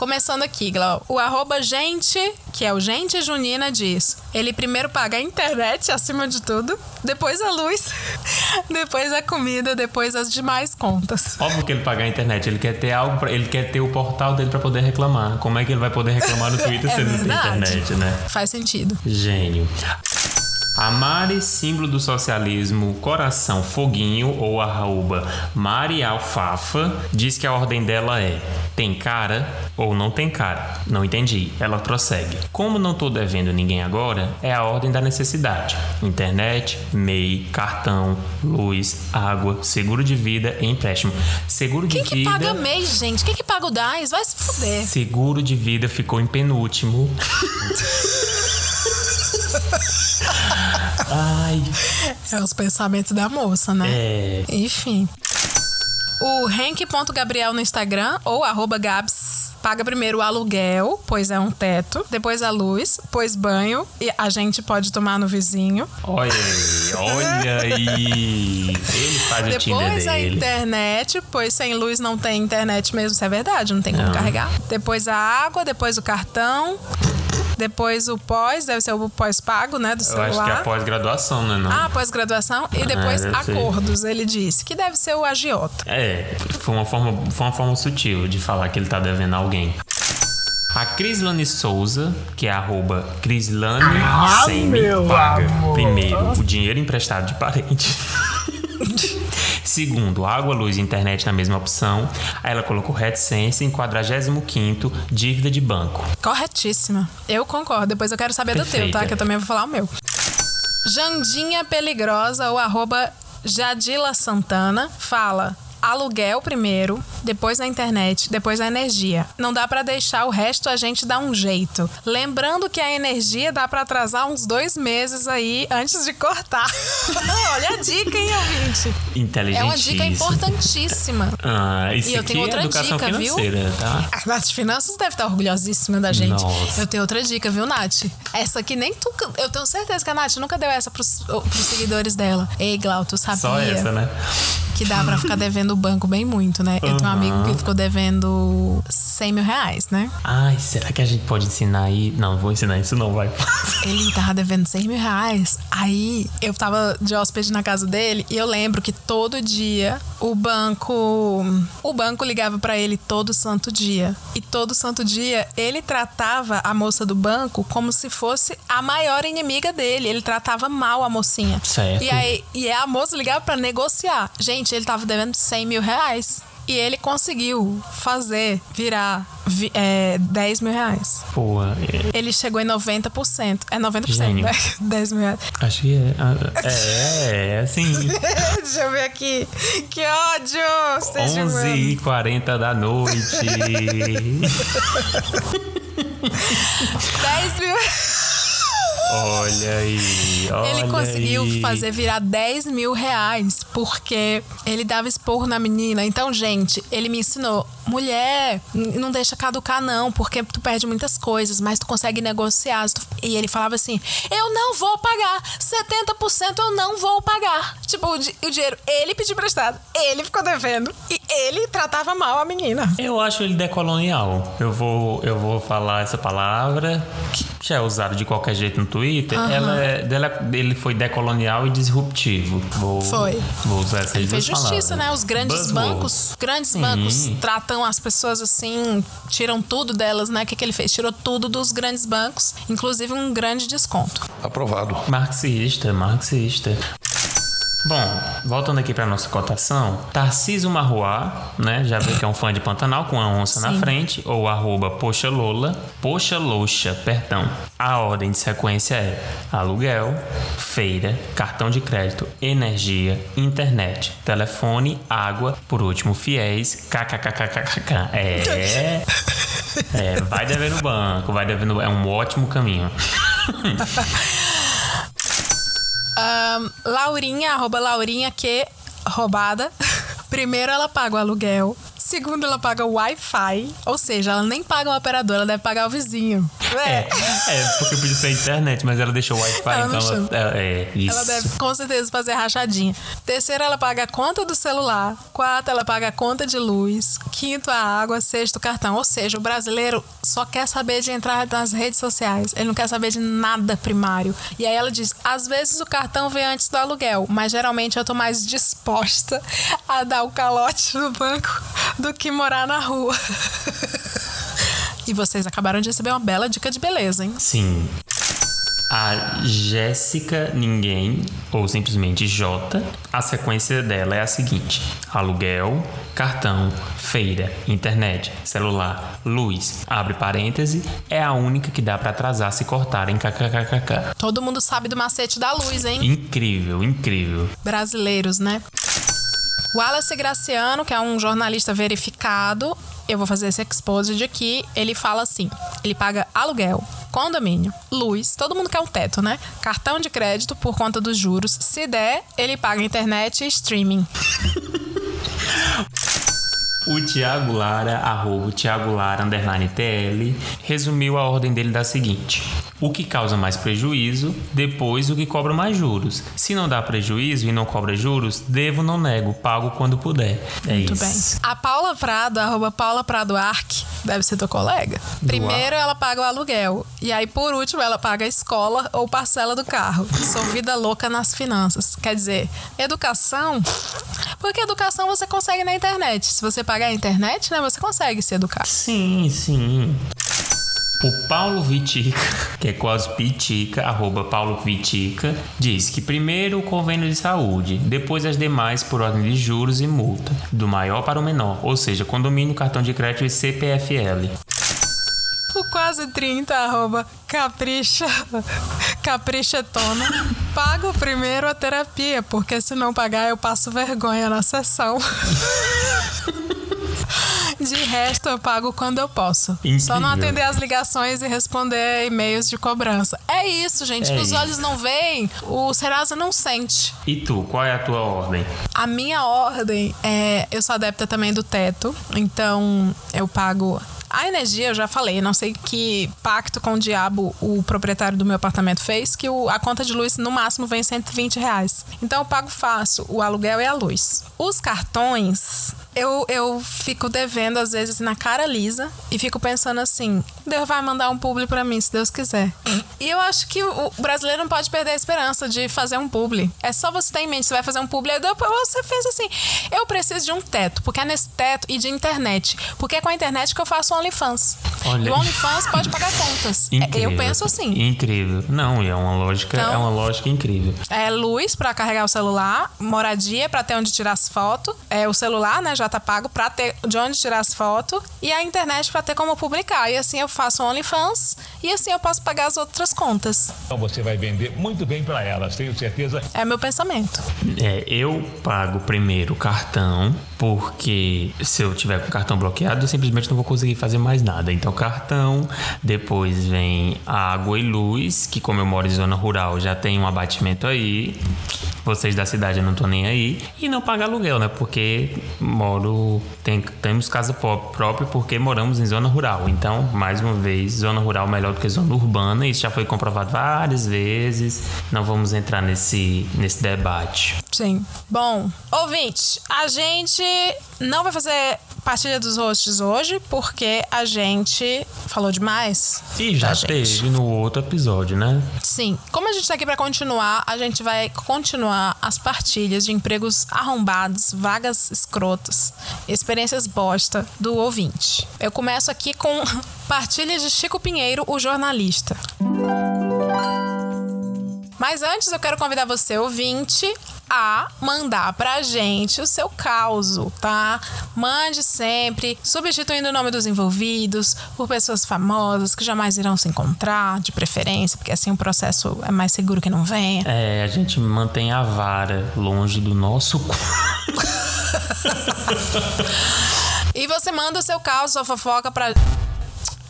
Começando aqui, Glau. O arroba gente, que é o gente junina, diz: ele primeiro paga a internet acima de tudo, depois a luz, depois a comida, depois as demais contas. Óbvio que ele paga a internet, ele quer ter algo, pra, ele quer ter o portal dele pra poder reclamar. Como é que ele vai poder reclamar no Twitter É se ele não tem verdade. internet, né? Faz sentido. Gênio. A Mari, símbolo do socialismo, coração foguinho ou arroba Mari Alfafa, diz que a ordem dela é tem cara ou não tem cara. Não entendi. Ela prossegue. Como não tô devendo ninguém agora, é a ordem da necessidade. Internet, MEI, cartão, luz, água, seguro de vida e empréstimo. Seguro de Quem que vida... paga mês, gente? Quem que paga o DAS? Vai se fuder. Seguro de vida ficou em penúltimo. Ai. É os pensamentos da moça, né? É. Enfim. O Henk.gabriel no Instagram ou arroba Gabs paga primeiro o aluguel, pois é um teto, depois a luz, pois banho e a gente pode tomar no vizinho. Olha aí, olha aí. Ele faz o Tinder Depois a dele. internet, pois sem luz não tem internet mesmo, isso é verdade, não tem como Não. carregar. Depois a água, depois o cartão, depois o pós, deve ser o pós-pago, né, do Eu celular. acho que é a pós-graduação, né? Não? Ah, pós-graduação e depois deve ser. acordos, ele disse, que deve ser o agiota. É, foi uma, forma, foi uma forma sutil de falar que ele tá devendo a alguém. A Crislane Souza, que é arroba Crislane Ah, sem me meu paga amor. primeiro o dinheiro emprestado de parente. Segundo, água, luz e internet na mesma opção. Aí ela colocou reticência em 45 dívida de banco. Corretíssima. Eu concordo. Depois eu quero saber do teu, Perfeita. tá? Que eu também vou falar o meu. Jandinha Peligrosa, ou arroba Jadila Santana, fala. Aluguel primeiro, depois a internet, depois a energia. Não dá pra deixar o resto, a gente dá um jeito. Lembrando que a energia dá pra atrasar uns dois meses aí antes de cortar. Olha a dica, hein, ouvinte? É uma dica importantíssima. Ah, isso E eu aqui tenho é outra educação dica, viu? tá? A Nath Finanças deve estar orgulhosíssima da gente. Nossa. Eu tenho outra dica, viu, Nath? Essa aqui nem tu. Eu tenho certeza que a Nath nunca deu essa pros, pros seguidores dela. Ei, Glau, tu sabia Só essa, né? que dá pra ficar devendo o banco bem muito, né? Eu tenho um amigo que ficou devendo 100 mil reais, né? Ai, será que a gente pode ensinar aí? Não, vou ensinar isso não, vai. Ele tava devendo 100 mil reais. Aí eu tava de hóspede na casa dele e eu lembro que todo dia o banco. O banco ligava pra ele todo santo dia. E todo santo dia ele tratava a moça do banco como se fosse a maior inimiga dele. Ele tratava mal a mocinha. Certo. E aí e a moça ligava pra negociar. Gente, ele tava devendo 100 mil reais. E ele conseguiu fazer virar vi- é, 10 mil reais. Pô, é- Ele chegou em 90%. É 90%, Gênio. né? 10 mil reais. acho que é. ah, É, é assim. Deixa eu ver aqui. Que ódio! Seja 11 humano. e 40 da noite. 10 mil. Olha aí. Olha Ele conseguiu aí. fazer virar 10 mil reais porque ele dava esporro na menina. Então, gente, ele me ensinou: mulher, não deixa caducar, não, porque tu perde muitas coisas, mas tu consegue negociar. E ele falava assim: eu não vou pagar, 70% eu não vou pagar. Tipo, o, o dinheiro, ele pediu emprestado, ele ficou devendo e ele tratava mal a menina. Eu acho ele decolonial. Eu vou, eu vou falar essa palavra, que já é usada de qualquer jeito no Twitter. Aham. Ela é, dela, ele foi decolonial e disruptivo. Vou, Foi. Vou usar essas Ele fez justiça, palavras. né? Os grandes Buzzword. bancos, grandes Sim. bancos tratam as pessoas assim, tiram tudo delas, né? O que, que ele fez? Tirou tudo dos grandes bancos, inclusive um grande desconto. Aprovado. Marxista, marxista. Bom, voltando aqui para nossa cotação, Tarciso Marroá, né? Já vê que é um fã de Pantanal com a onça na Sim. frente, ou arroba Poxa Lola, Poxa Louxa, perdão. A ordem de sequência é aluguel, feira, cartão de crédito, energia, internet, telefone, água, por último, fiéis, kkkkk. É. É, vai dever no banco, vai dever no É um ótimo caminho. Laurinha, arroba Laurinha, que roubada. Primeiro, ela paga o aluguel. Segundo, ela paga o Wi-Fi. Ou seja, ela nem paga o operador, ela deve pagar o vizinho. É, é porque podia ser internet, mas ela deixou o Wi-Fi, Ela então ela, é, é, isso. Ela deve com certeza fazer rachadinha. Terceiro, ela paga a conta do celular. Quarto, ela paga a conta de luz. Quinto, a água. Sexto, o cartão. Ou seja, o brasileiro só quer saber de entrar nas redes sociais. Ele não quer saber de nada primário. E aí ela diz: às vezes o cartão vem antes do aluguel, mas geralmente eu tô mais disposta a dar o calote no banco do que morar na rua. E vocês acabaram de receber uma bela dica de beleza, hein? Sim. A Jéssica Ninguém, ou simplesmente J, a sequência dela é a seguinte: aluguel, cartão, feira, internet, celular, luz, abre parêntese, é a única que dá pra atrasar se cortarem kkkk. Todo mundo sabe do macete da luz, hein? Incrível, incrível. brasileiros, né? Wallace Graciano, que é um jornalista verificado, eu vou fazer esse exposed aqui. Ele fala assim: ele paga aluguel, condomínio, luz, todo mundo quer um teto, né? Cartão de crédito por conta dos juros. Se der, ele paga internet e streaming. O Thiago Lara, arroba Thiago Lara, underline TL, resumiu a ordem dele da seguinte: o que causa mais prejuízo, depois o que cobra mais juros. Se não dá prejuízo e não cobra juros, devo, não nego, pago quando puder. É Muito isso. bem. A Paula Prado, arroba Paula Prado Arc, deve ser tua colega. Primeiro ela paga o aluguel. E aí, por último, ela paga a escola ou parcela do carro. Sou vida louca nas finanças. Quer dizer, educação. Porque educação você consegue na internet. Se você pagar a internet, né, você consegue se educar. Sim, sim. O Paulo Vitica, que é quase Pitica, arroba Paulo Vitica, diz que primeiro o convênio de saúde, depois as demais por ordem de juros e multa, do maior para o menor, ou seja, condomínio, cartão de crédito e CPFL. O quase 30, arroba capricha, caprichetona. Pago primeiro a terapia, porque se não pagar eu passo vergonha na sessão. De resto, eu pago quando eu posso. Só não Incrível. atender as ligações e responder e-mails de cobrança. É isso, gente. É Os isso. olhos não veem, o Serasa não sente. E tu, qual é a tua ordem? A minha ordem é. Eu sou adepta também do teto, então eu pago. A energia, eu já falei, não sei que pacto com o diabo o proprietário do meu apartamento fez, que o- a conta de luz no máximo vem 120 reais. Então eu pago fácil o aluguel e a luz. Os cartões, eu, eu fico devendo às vezes na cara lisa e fico pensando assim: Deus vai mandar um publi pra mim, se Deus quiser. E eu acho que o brasileiro não pode perder a esperança de fazer um publi. É só você ter em mente, você vai fazer um publi, aí depois você fez assim: eu preciso de um teto, porque é nesse teto e de internet. Porque é com a internet que eu faço o OnlyFans. Olha. E o OnlyFans pode pagar contas. É, Incrível. Eu penso assim. Incrível. Não, é uma lógica, Então- é uma lógica incrível. É luz pra carregar o celular, moradia pra ter onde tirar as fotos, é o celular, né, já tá pago pra ter de onde tirar as fotos e a internet pra ter como publicar. E assim eu faço o OnlyFans e assim eu posso pagar as outras contas. Então você vai vender muito bem para elas, tenho certeza. É meu pensamento. É, eu pago primeiro o cartão, porque se eu tiver com o cartão bloqueado, eu simplesmente não vou conseguir fazer mais nada. Então, cartão, depois vem água e luz, que como eu moro em zona rural, já tem um abatimento aí. Vocês da cidade eu não tô nem aí. E não paga aluguel, né? Porque moro. Tem, temos casa pró- própria porque moramos em zona rural. Então, mais uma vez, zona rural melhor do que zona urbana. Isso já foi comprovado várias vezes. Não vamos entrar nesse, nesse debate. Sim. Bom, ouvinte, a gente não vai fazer partilha dos hosts hoje porque a gente falou demais. E já teve no outro episódio, né? Sim. Como a gente tá aqui pra continuar, a gente vai continuar as partilhas de empregos arrombados, vagas escrotas, experiências bosta do ouvinte. Eu começo aqui com partilha de Chico Pinheiro, o jornalista. Mas antes eu quero convidar você, ouvinte, a mandar pra gente o seu caos, tá? Mande sempre, substituindo o nome dos envolvidos por pessoas famosas que jamais irão se encontrar, de preferência, porque assim o processo é mais seguro que não venha. É, a gente mantém a vara longe do nosso cu. E você manda o seu caos, sua fofoca pra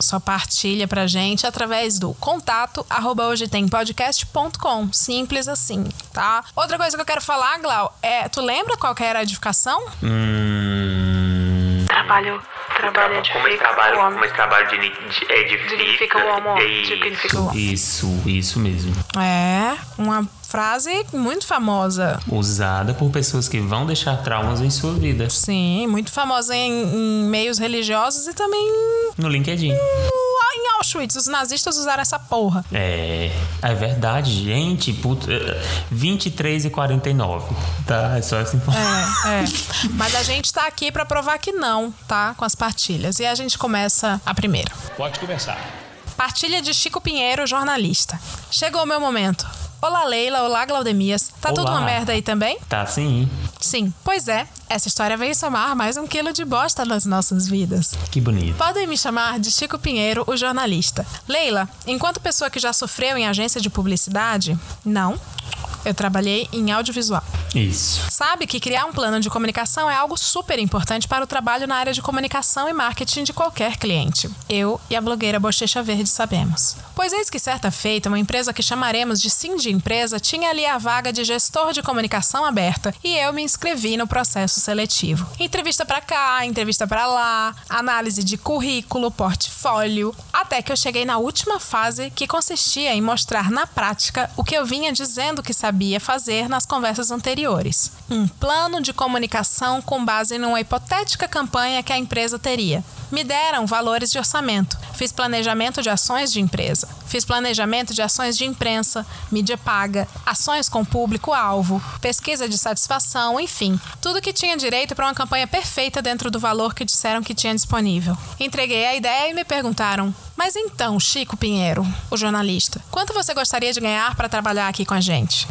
sua partilha pra gente através do contato arroba hoje tem podcast.com. Simples assim, tá? Outra coisa que eu quero falar, Glau, é. Tu lembra qual que era a edificação? Hum. Trabalho. Trabalho edifica Como esse trabalho, o homem. como esse trabalho de, de edifica. Dignifica o homem, é dignifica o isso, isso, isso mesmo. É, uma frase muito famosa. Usada por pessoas que vão deixar traumas em sua vida. Sim, muito famosa em, em meios religiosos e também No LinkedIn. em Auschwitz. Os nazistas usaram essa porra. É, é verdade, gente. Puta, eh, 23 e 49. Tá? É só essa informação. É, é. Mas a gente tá aqui pra provar que não, tá? Com as partilhas. E a gente começa a primeira. Pode começar. Partilha de Chico Pinheiro, jornalista. Chegou o meu momento. Olá, Leila. Olá, Glaudemias. Tá tudo Olá. uma merda aí também? Tá sim. Sim. Pois é, essa história veio somar mais um quilo de bosta nas nossas vidas. Que bonito. Podem me chamar de Chico Pinheiro, o jornalista. Leila, enquanto pessoa que já sofreu em agência de publicidade, não. Eu trabalhei em audiovisual. Isso. Sabe que criar um plano de comunicação é algo super importante para o trabalho na área de comunicação e marketing de qualquer cliente. Eu e a blogueira Bochecha Verde sabemos. Pois eis que certa feita, uma empresa que chamaremos de Sim de Empresa tinha ali a vaga de gestor de comunicação aberta e eu me inscrevi no processo seletivo. Entrevista para cá, entrevista para lá, análise de currículo, portfólio, até que eu cheguei na última fase que consistia em mostrar na prática o que eu vinha dizendo que sabia fazer nas conversas anteriores. Um plano de comunicação com base numa hipotética campanha que a empresa teria. Me deram valores de orçamento. Fiz planejamento de ações de empresa. Fiz planejamento de ações de imprensa, mídia paga, ações com público-alvo, pesquisa de satisfação, enfim. Tudo que tinha direito para uma campanha perfeita dentro do valor que disseram que tinha disponível. Entreguei a ideia e me perguntaram: Mas então, Chico Pinheiro, o jornalista, quanto você gostaria de ganhar para trabalhar aqui com a gente?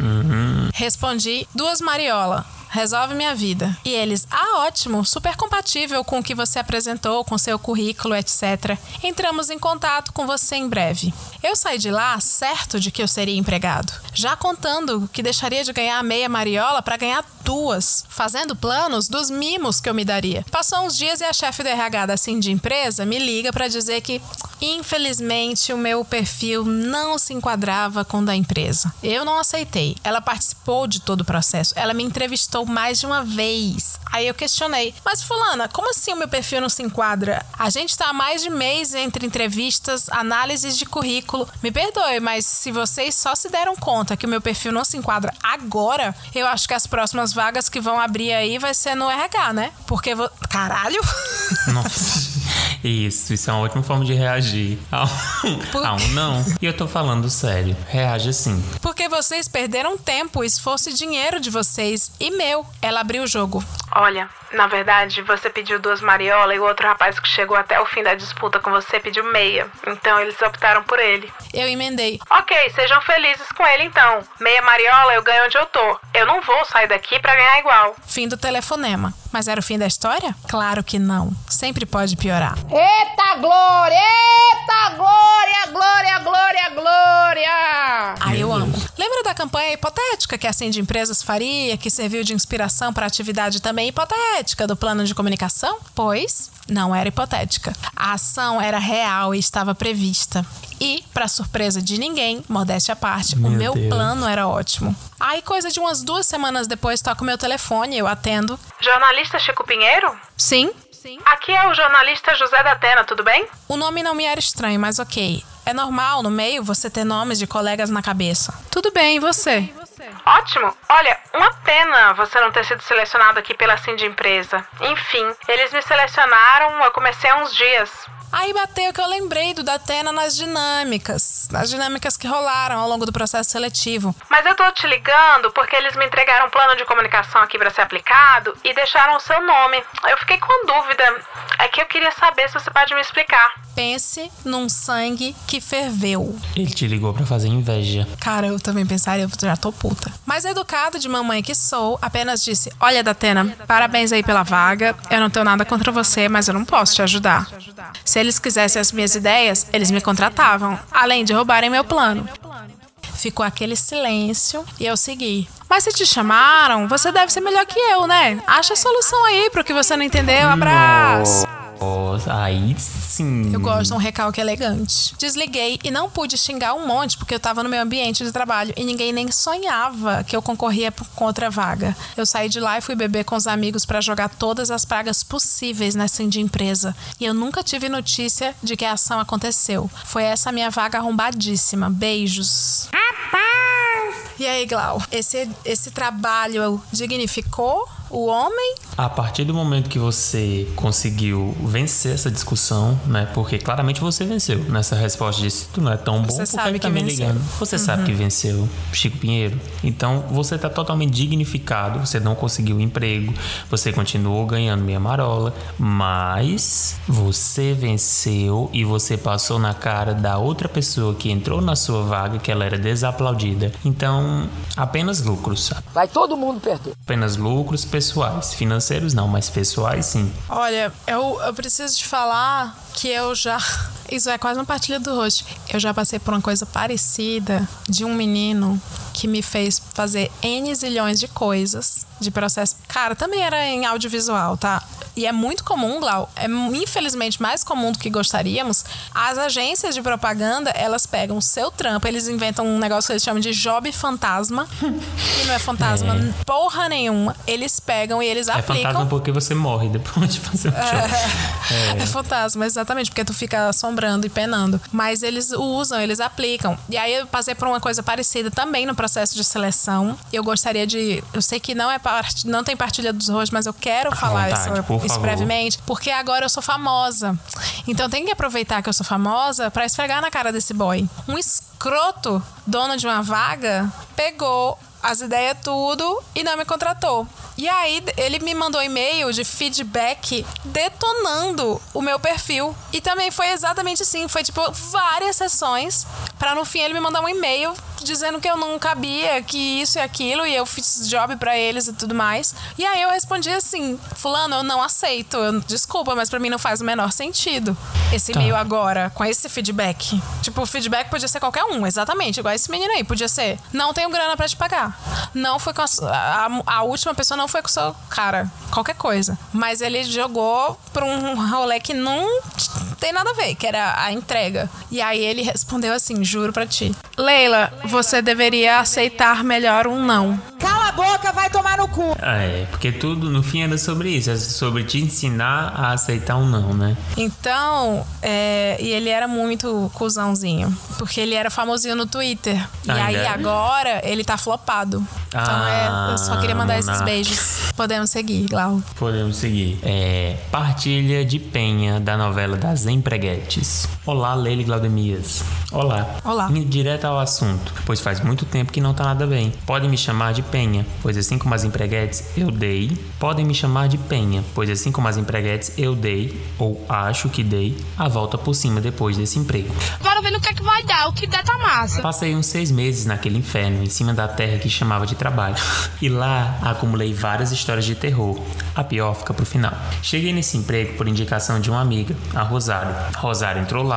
Respondi: Duas Mariola. Resolve minha vida. E eles, ah, ótimo, super compatível com o que você apresentou, com seu currículo, etc. Entramos em contato com você em breve. Eu saí de lá certo de que eu seria empregado, já contando que deixaria de ganhar meia mariola para ganhar duas, fazendo planos dos mimos que eu me daria. Passou uns dias e a chefe do RH da Sim de empresa me liga para dizer que, infelizmente, o meu perfil não se enquadrava com o da empresa. Eu não aceitei. Ela participou de todo o processo. Ela me entrevistou mais de uma vez. Aí eu questionei: Mas, Fulana, como assim o meu perfil não se enquadra? A gente tá há mais de mês entre entrevistas, análises de currículo. Me perdoe, mas se vocês só se deram conta que o meu perfil não se enquadra agora, eu acho que as próximas vagas que vão abrir aí vai ser no RH, né? Porque. Vo... Caralho! Nossa. Isso, isso é uma ótima forma de reagir a um, a um não. E eu tô falando sério. Reage assim. Porque vocês perderam tempo, esforço e dinheiro de vocês e meu. Ela abriu o jogo. Olha, na verdade, você pediu duas mariola e o outro rapaz que chegou até o fim da disputa com você pediu meia. Então eles optaram por ele. Eu emendei. Ok, sejam felizes com ele então. Meia mariola eu ganho onde eu tô. Eu não vou sair daqui pra ganhar igual. Fim do telefonema. Mas era o fim da história? Claro que não. Sempre pode piorar. Eita glória! Eita glória, glória, glória, glória! Aí eu amo. Lembra da campanha hipotética que a de Empresas faria, que serviu de inspiração para a atividade também hipotética do plano de comunicação? Pois não era hipotética. A ação era real e estava prevista. E, para surpresa de ninguém, modéstia à parte, Meu o meu Deus. plano era ótimo. Aí, coisa de umas duas semanas depois, toca o meu telefone, eu atendo. Jornalista Chico Pinheiro? Sim? Aqui é o jornalista José da Atena, tudo bem? O nome não me era estranho, mas ok. É normal, no meio, você ter nomes de colegas na cabeça. Tudo bem, e você? Ótimo. Olha, uma pena você não ter sido selecionado aqui pela Sim de Empresa. Enfim, eles me selecionaram, eu comecei há uns dias. Aí bateu que eu lembrei do Datena nas dinâmicas, nas dinâmicas que rolaram ao longo do processo seletivo. Mas eu tô te ligando porque eles me entregaram um plano de comunicação aqui para ser aplicado e deixaram o seu nome. Eu fiquei com dúvida. É que eu queria saber se você pode me explicar. Pense num sangue que ferveu. Ele te ligou pra fazer inveja. Cara, eu também pensaria, eu já tô puta. Mas educado de mamãe que sou, apenas disse: Olha, Datena, parabéns aí pela vaga. Eu não tenho nada contra você, mas eu não posso te ajudar. Se eles quisessem as minhas ideias, eles me contratavam, além de roubarem meu plano. Ficou aquele silêncio e eu segui. Mas se te chamaram, você deve ser melhor que eu, né? Acha a solução aí pro que você não entendeu. Abraço. Nossa, aí sim. Eu gosto de um recalque elegante. Desliguei e não pude xingar um monte porque eu tava no meu ambiente de trabalho e ninguém nem sonhava que eu concorria contra a vaga. Eu saí de lá e fui beber com os amigos para jogar todas as pragas possíveis nessa de empresa. E eu nunca tive notícia de que a ação aconteceu. Foi essa minha vaga arrombadíssima. Beijos. E aí, Glau, esse, esse trabalho dignificou o homem? A partir do momento que você conseguiu vencer essa discussão, né? Porque claramente você venceu nessa resposta disse, tu não é tão bom, Você por que sabe tá que me venceu. ligando? Você sabe Uhum. que venceu, Chico Pinheiro. Então, você tá totalmente dignificado, você não conseguiu emprego, você continuou ganhando meia marola, mas você venceu e você passou na cara da outra pessoa que entrou na sua vaga, que ela era desaplaudida. Então, apenas lucros. Vai todo mundo perder. Apenas lucros pessoais. Financeiros não, mas pessoais sim. Olha, eu, eu preciso te falar que eu já. Isso é quase uma partilha do rosto. Eu já passei por uma coisa parecida de um menino que me fez fazer N zilhões de coisas de processo. Cara, também era em audiovisual, tá? E é muito comum, Glau, é infelizmente mais comum do que gostaríamos. As agências de propaganda, elas pegam o seu trampo, eles inventam um negócio que eles chamam de job fantasma. que não é fantasma É. porra nenhuma. Eles pegam e eles É aplicam. fantasma porque você morre depois de fazer o show. É fantasma, exatamente, porque tu fica assombrando e penando. Mas eles usam, eles aplicam. E aí eu passei por uma coisa parecida também no processo de seleção. Eu gostaria de. Eu sei que não é parte, não tem partilha dos rostos, mas eu quero falar vontade, isso, por isso brevemente, porque agora eu sou famosa. Então tem que aproveitar que eu sou famosa pra esfregar na cara desse boy. Um escroto, dono de uma vaga, pegou as ideias tudo e não me contratou. E aí ele me mandou e-mail de feedback detonando o meu perfil. E também foi exatamente assim, foi tipo várias sessões pra no fim ele me mandar um e-mail dizendo que eu não cabia, que isso e aquilo e eu fiz job pra eles e tudo mais. E aí eu respondi assim: "Fulano, eu não aceito. Eu, desculpa, mas pra mim não faz o menor sentido esse Tá. e-mail agora com esse feedback. Tipo, o feedback podia ser qualquer um, exatamente, igual esse menino aí, podia ser: "Não tenho grana pra te pagar". Não foi com a, a, a última pessoa não foi com o seu cara, qualquer coisa. Mas ele jogou pra um rolê que não tem nada a ver, que era a entrega. E aí ele respondeu assim: "Juro pra ti. Leila, você deveria aceitar melhor um não". Cala a boca, vai tomar no cu. É, porque tudo no fim era sobre isso, é sobre te ensinar a aceitar um não, né? Então, é, e ele era muito cuzãozinho. Porque ele era famosinho no Twitter. E Ainda aí é? agora ele tá flopado. Então é, eu só queria mandar esses Ah, Podemos seguir, Glau. Podemos seguir. É, partilha de Penha da novela das Empreguetes. Olá, Leila e Glaudemias. Olá. Olá. Indo direto ao assunto, pois faz muito tempo que não tá nada bem. Podem me chamar de Penha, pois assim como as empreguetes eu dei. Podem me chamar de Penha, pois assim como as empreguetes eu dei, ou acho que dei, a volta por cima depois desse emprego. Bora ver no que é que vai dar. O que der tá massa. Passei uns seis meses naquele inferno, em cima da terra que chamava de trabalho. E lá acumulei várias histórias de terror. A pior fica pro final. Cheguei nesse emprego por indicação de uma amiga, a Rosário. Rosário entrou lá,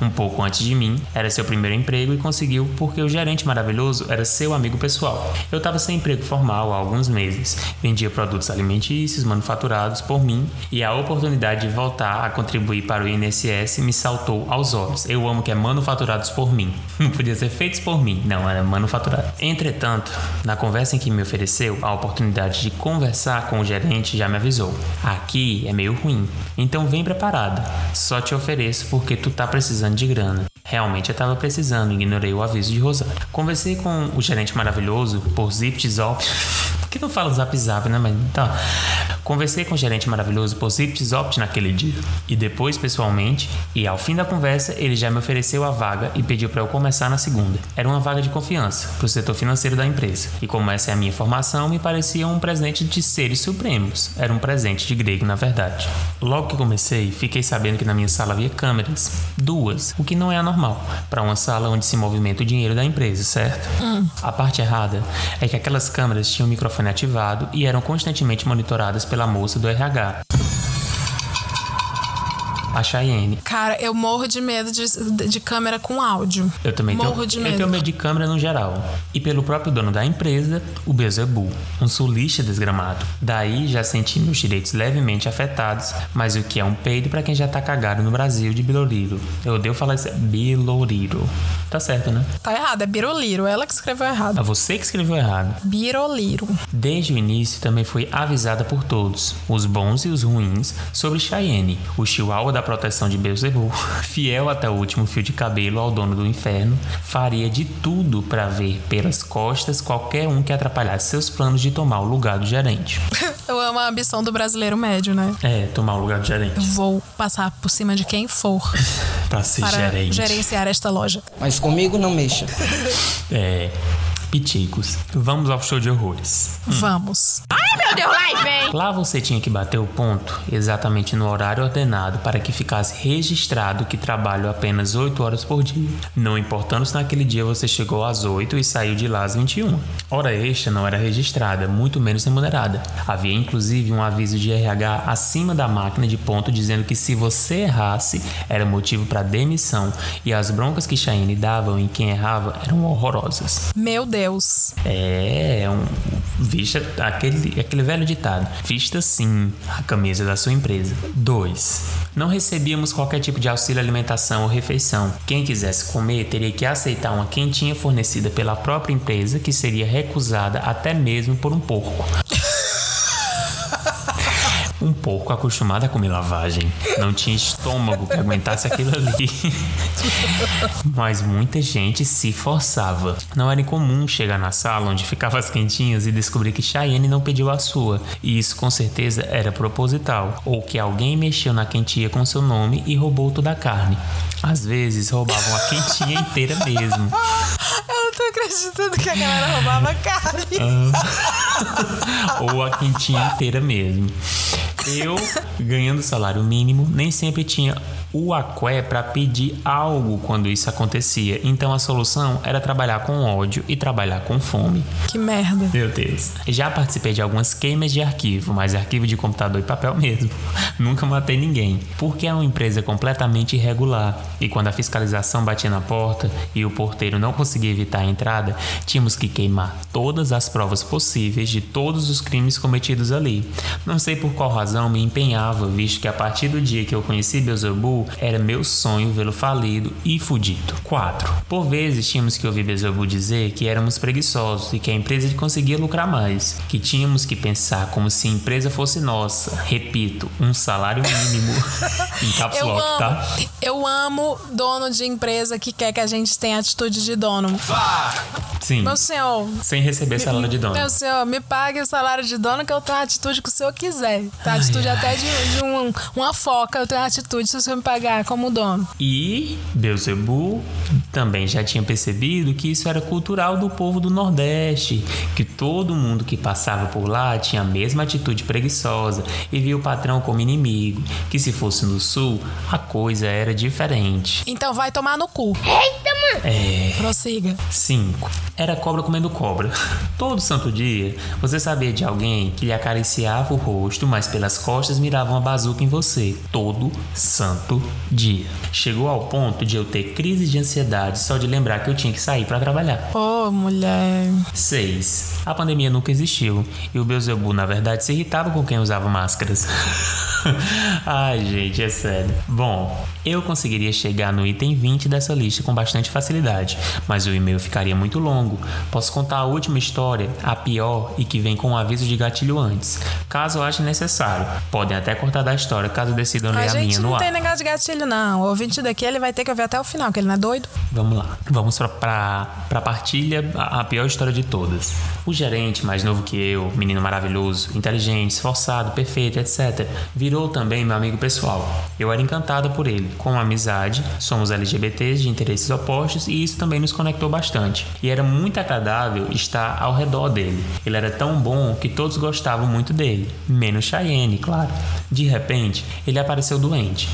um pouco antes de mim, era seu primeiro emprego e conseguiu porque o gerente maravilhoso era seu amigo pessoal. Eu tava sem emprego formal há alguns meses. Vendia produtos alimentícios manufaturados por mim e a oportunidade de voltar a contribuir para o INSS me saltou aos olhos. Eu amo que é manufaturados por mim. Não podia ser feitos por mim, não, era manufaturado. Entretanto, na conversa em que me ofereceu a oportunidade de conversar com o gerente, já me avisou. Aqui é meio ruim, então vem preparada. Só te ofereço porque tu tá precisando de grana. Realmente eu tava precisando, ignorei o aviso de Rosário. Conversei com o gerente maravilhoso por zip zop. Que não fala zap zap, né? Mas então. Conversei com o gerente maravilhoso por Zips Opt naquele dia. E depois, pessoalmente, e ao fim da conversa, ele já me ofereceu a vaga e pediu para eu começar na segunda. Era uma vaga de confiança para o setor financeiro da empresa. E como essa é a minha formação, me parecia um presente de seres supremos. Era um presente de grego, na verdade. Logo que comecei, fiquei sabendo que na minha sala havia câmeras. Duas, o que não é anormal para uma sala onde se movimenta o dinheiro da empresa, certo? Hum. A parte errada é que aquelas câmeras tinham microfone ativado e eram constantemente monitoradas pela moça do RH. A Cheyenne. Cara, eu morro de medo de, de câmera com áudio. Eu também morro tenho, de eu medo. tenho medo de câmera no geral. E pelo próprio dono da empresa, o Beelzebub, um sulista desgramado. Daí já senti meus direitos levemente afetados, mas o que é um peido pra quem já tá cagado no Brasil de Biloriro. Eu odeio falar isso, é Biloriro. Tá certo, né? Tá errado, é Biroliro. Ela que escreveu errado. É você que escreveu errado. Biroliro. Desde o início também fui avisada por todos, os bons e os ruins, sobre Cheyenne, o chihuahua da proteção de Beelzebub, fiel até o último fio de cabelo ao dono do inferno, faria de tudo para ver pelas costas qualquer um que atrapalhasse seus planos de tomar o lugar do gerente. Eu amo a ambição do brasileiro médio, né? É, tomar o lugar do gerente. Eu vou passar por cima de quem for Pra ser para gerente. gerenciar esta loja. Mas comigo não mexa. É. Piticos. Vamos ao show de horrores. Vamos. Ai, meu Deus, lá vem! Lá você tinha que bater o ponto exatamente no horário ordenado para que ficasse registrado que trabalho apenas 8 horas por dia. Não importando se naquele dia você chegou às 8 e saiu de lá às 21. Hora extra não era registrada, muito menos remunerada. Havia inclusive um aviso de RH acima da máquina de ponto dizendo que se você errasse era motivo para demissão e as broncas que Cheyenne davam em quem errava eram horrorosas. Meu Deus. É, é um. Vista aquele, aquele velho ditado. Vista sim a camisa da sua empresa. 2. Não recebíamos qualquer tipo de auxílio alimentação ou refeição. Quem quisesse comer teria que aceitar uma quentinha fornecida pela própria empresa, que seria recusada até mesmo por um porco. Um porco acostumado a comer lavagem. Não tinha estômago que aguentasse aquilo ali. Mas muita gente se forçava. Não era incomum chegar na sala onde ficavam as quentinhas e descobrir que Cheyenne não pediu a sua. E isso com certeza era proposital. Ou que alguém mexeu na quentinha com seu nome e roubou toda a carne. Às vezes roubavam a quentinha inteira mesmo. Eu não tô acreditando que a galera roubava carne. ou a quentinha inteira mesmo. Eu, ganhando salário mínimo, nem sempre tinha o aqué para pedir algo quando isso acontecia. Então a solução era trabalhar com ódio e trabalhar com fome. Que merda. Meu Deus. Já participei de algumas queimas de arquivo, mas arquivo de computador e papel mesmo. Nunca matei ninguém, porque é uma empresa completamente irregular. E quando a fiscalização batia na porta e o porteiro não conseguia evitar a entrada, tínhamos que queimar todas as provas possíveis de todos os crimes cometidos ali. Não sei por qual razão me empenhava, visto que a partir do dia que eu conheci Beelzebub, era meu sonho vê-lo falido e fudido. 4. Por vezes tínhamos que ouvir Beelzebub dizer que éramos preguiçosos e que a empresa conseguia lucrar mais, que tínhamos que pensar como se a empresa fosse nossa. Repito, um salário mínimo. em caps lock, amo, tá? eu amo dono de empresa que quer que a gente tenha atitude de dono. Sim. Meu senhor. Sem receber salário de dono. Meu senhor, me pague o salário de dono que eu tenho a atitude que o senhor quiser. Tá? Atitude até de, de um- uma foca, eu tenho a atitude se o senhor me pagar como dono. E Beelzebub também já tinha percebido que isso era cultural do povo do Nordeste, que todo mundo que passava por lá tinha a mesma atitude preguiçosa e via o patrão como inimigo, que se fosse no Sul, a coisa era diferente. Então vai tomar no cu. Eita, mano! É. Prossiga. 5. Era cobra comendo cobra. Todo santo dia, você sabia de alguém que lhe acariciava o rosto, mas pelas costas mirava uma bazuca em você. Todo santo dia. Chegou ao ponto de eu ter crise de ansiedade só de lembrar que eu tinha que sair para trabalhar. Ô, mulher. 6. A pandemia nunca existiu e o Beelzebub, na verdade, se irritava com quem usava máscaras. Ai, gente, é sério. Bom, eu conseguiria chegar no item 20 dessa lista com bastante facilidade, mas o e-mail ficaria muito longo. Posso contar a última história, a pior e que vem com um aviso de gatilho antes. Caso achem necessário, podem até cortar da história caso decidam ler A a, minha no ar. tem negócio de gatilho, não. O ouvinte daqui ele vai ter que ouvir até o final, que ele não é doido. Vamos lá. Vamos pra, pra, pra partilha, a, a pior história de todas. O gerente, mais novo que eu, menino maravilhoso, inteligente, esforçado, perfeito, etc., virou também meu amigo pessoal. Eu era encantada por ele. Com amizade, somos LGBTs de interesses opostos e isso também nos conectou bastante. E era muito agradável estar ao redor dele. Ele era tão bom que todos gostavam muito dele, menos Cheyenne, claro. De repente, ele apareceu doente.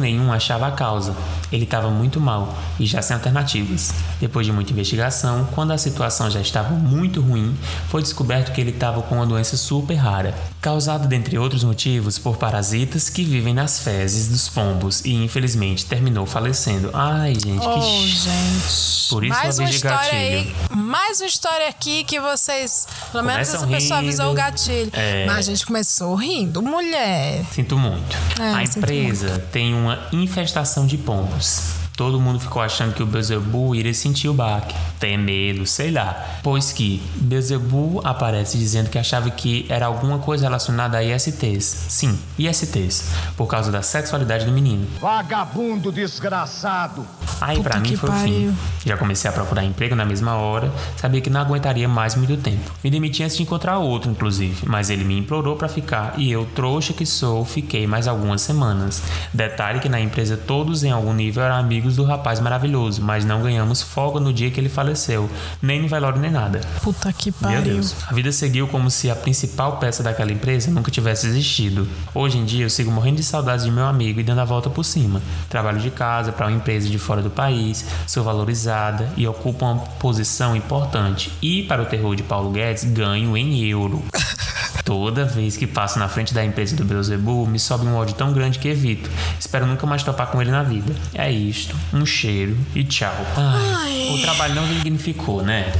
Nenhum achava a causa. Ele estava muito mal e já sem alternativas. Depois de muita investigação, quando a situação já estava muito ruim, foi descoberto que ele estava com uma doença super rara, causada, dentre outros motivos, por parasitas que vivem nas fezes dos pombos e infelizmente terminou falecendo. Ai, gente, Oh, que gente. Por isso mais eu uma história gatilho. aí. Mais uma história aqui que vocês. Pelo menos Começam essa pessoa avisou o rindo. gatilho. É. Mas a gente começou rindo. Mulher. Sinto muito. É, a empresa tem uma infestação de pombos. Todo mundo ficou achando que o Beelzebub iria sentir o baque, ter medo, sei lá. Pois que Beelzebub aparece dizendo que achava que era alguma coisa relacionada a ISTs. Sim, ISTs, por causa da sexualidade do menino. Vagabundo desgraçado. Aí pra mim foi o fim. Já comecei a procurar emprego na mesma hora, sabia que não aguentaria mais muito tempo. Me demiti antes de encontrar outro, inclusive, mas ele me implorou pra ficar e eu, trouxa que sou, fiquei mais algumas semanas. Detalhe que na empresa todos em algum nível eram amigos do rapaz maravilhoso, mas não ganhamos folga no dia que ele faleceu, nem no velório nem nada. Puta que Meu pariu. Deus. A vida seguiu como se a principal peça daquela empresa nunca tivesse existido. Hoje em dia eu sigo morrendo de saudades de meu amigo e dando a volta por cima. Trabalho de casa para uma empresa de fora do país, sou valorizada e ocupo uma posição importante. E para o terror de Paulo Guedes, ganho em euro. Toda vez que passo na frente da empresa do Beelzebub, me sobe um ódio tão grande que evito. Espero nunca mais topar com ele na vida. É isto. Um cheiro e tchau. Ai, O trabalho não dignificou, né?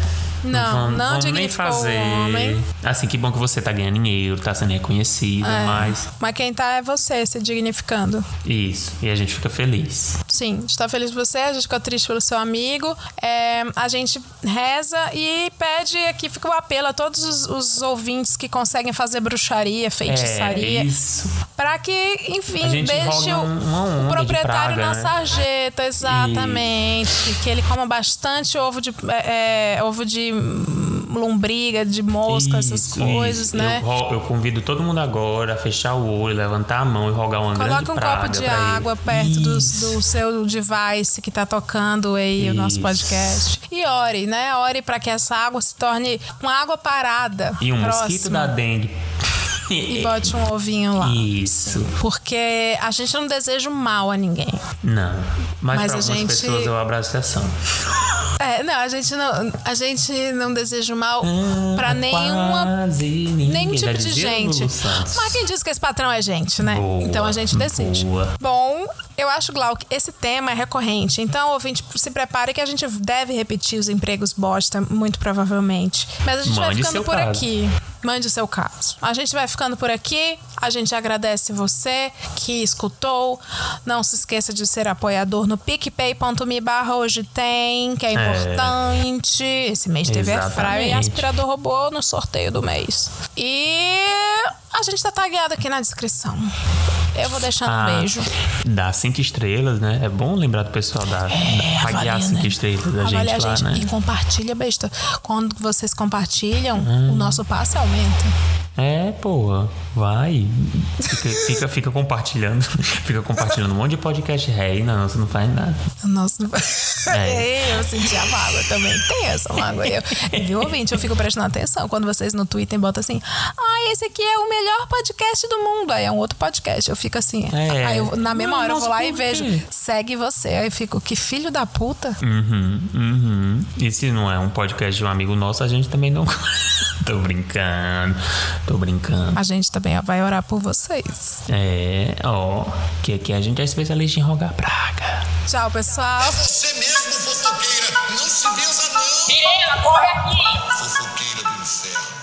Não, vamos, não vamos nem fazer. homem. Assim, que bom que você tá ganhando dinheiro, tá sendo reconhecida, É. mas. Mas quem tá é você, se dignificando. Isso. E a gente fica feliz. Sim, a gente tá feliz por você, a gente ficou triste pelo seu amigo. É, a gente reza e pede aqui, fica o apelo a todos os, os ouvintes que conseguem fazer bruxaria, feitiçaria. É, isso. Pra que, enfim, deixe o, o proprietário praga, na né? sarjeta, exatamente. Que ele coma bastante ovo de, é, é, ovo de lombriga, de mosca, essas Isso, coisas, isso. né? Eu, eu convido todo mundo agora a fechar o olho, levantar a mão e rogar uma grande Coloque um copo de pra ele. água perto do, do seu device que tá tocando aí o nosso Isso. podcast. E ore, né? Ore pra que essa água se torne uma água parada. E um próxima. mosquito da dengue. E bote um ovinho lá. Isso. Porque a gente não deseja mal a ninguém. Não. Mas, Mas pra a algumas gente- pessoas eu abraço a exceção. É, não, a gente não, a gente não deseja o mal pra nenhuma, Quase ninguém. nenhum tipo de gente. Mas quem diz que esse patrão é gente, né? Boa, então a gente decide. boa. Bom, eu acho, Glau, que esse tema é recorrente. Então, ouvinte, se prepare que a gente deve repetir os empregos bosta, muito provavelmente. Mas a gente vai Mande ficando seu por caso. aqui. Mande o seu caso. A gente vai ficando por aqui. A gente agradece você que escutou. Não se esqueça de ser apoiador no picpay.me barra hoje tem, que é É. importante. Esse mês teve air fryer e aspirador robô no sorteio do mês. E a gente tá tagueado aqui na descrição. Eu vou deixando um Ah, beijo. Dá cinco estrelas, né? É bom lembrar do pessoal da, da pagar avalia, cinco né? estrelas da gente a lá, gente né? e compartilha, besta. Quando vocês compartilham, Hum. o nosso aumenta. É, pô, vai. Fica, fica, fica compartilhando. Fica compartilhando um monte de podcast rei. Não, você não faz nada. Nossa, É. eu senti a mágoa também. Tem essa mágoa. Eu, viu, ouvinte? Eu fico prestando atenção quando vocês no Twitter botam assim: ah, esse aqui é o melhor podcast do mundo. Aí é um outro podcast. Eu fico assim. É. Aí eu, na mesma Não, hora eu vou lá e vejo: quê? segue você. Aí eu fico: que filho da puta. Uhum, uhum. E se não é um podcast de um amigo nosso, a gente também não. Tô brincando. Tô brincando. A gente também vai orar por vocês. É, ó. Que aqui a gente é especialista em rogar praga. Tchau, pessoal. Você mesmo, fofoqueira, não se benza não. Sirena, corre aqui! Fofoqueira do inferno.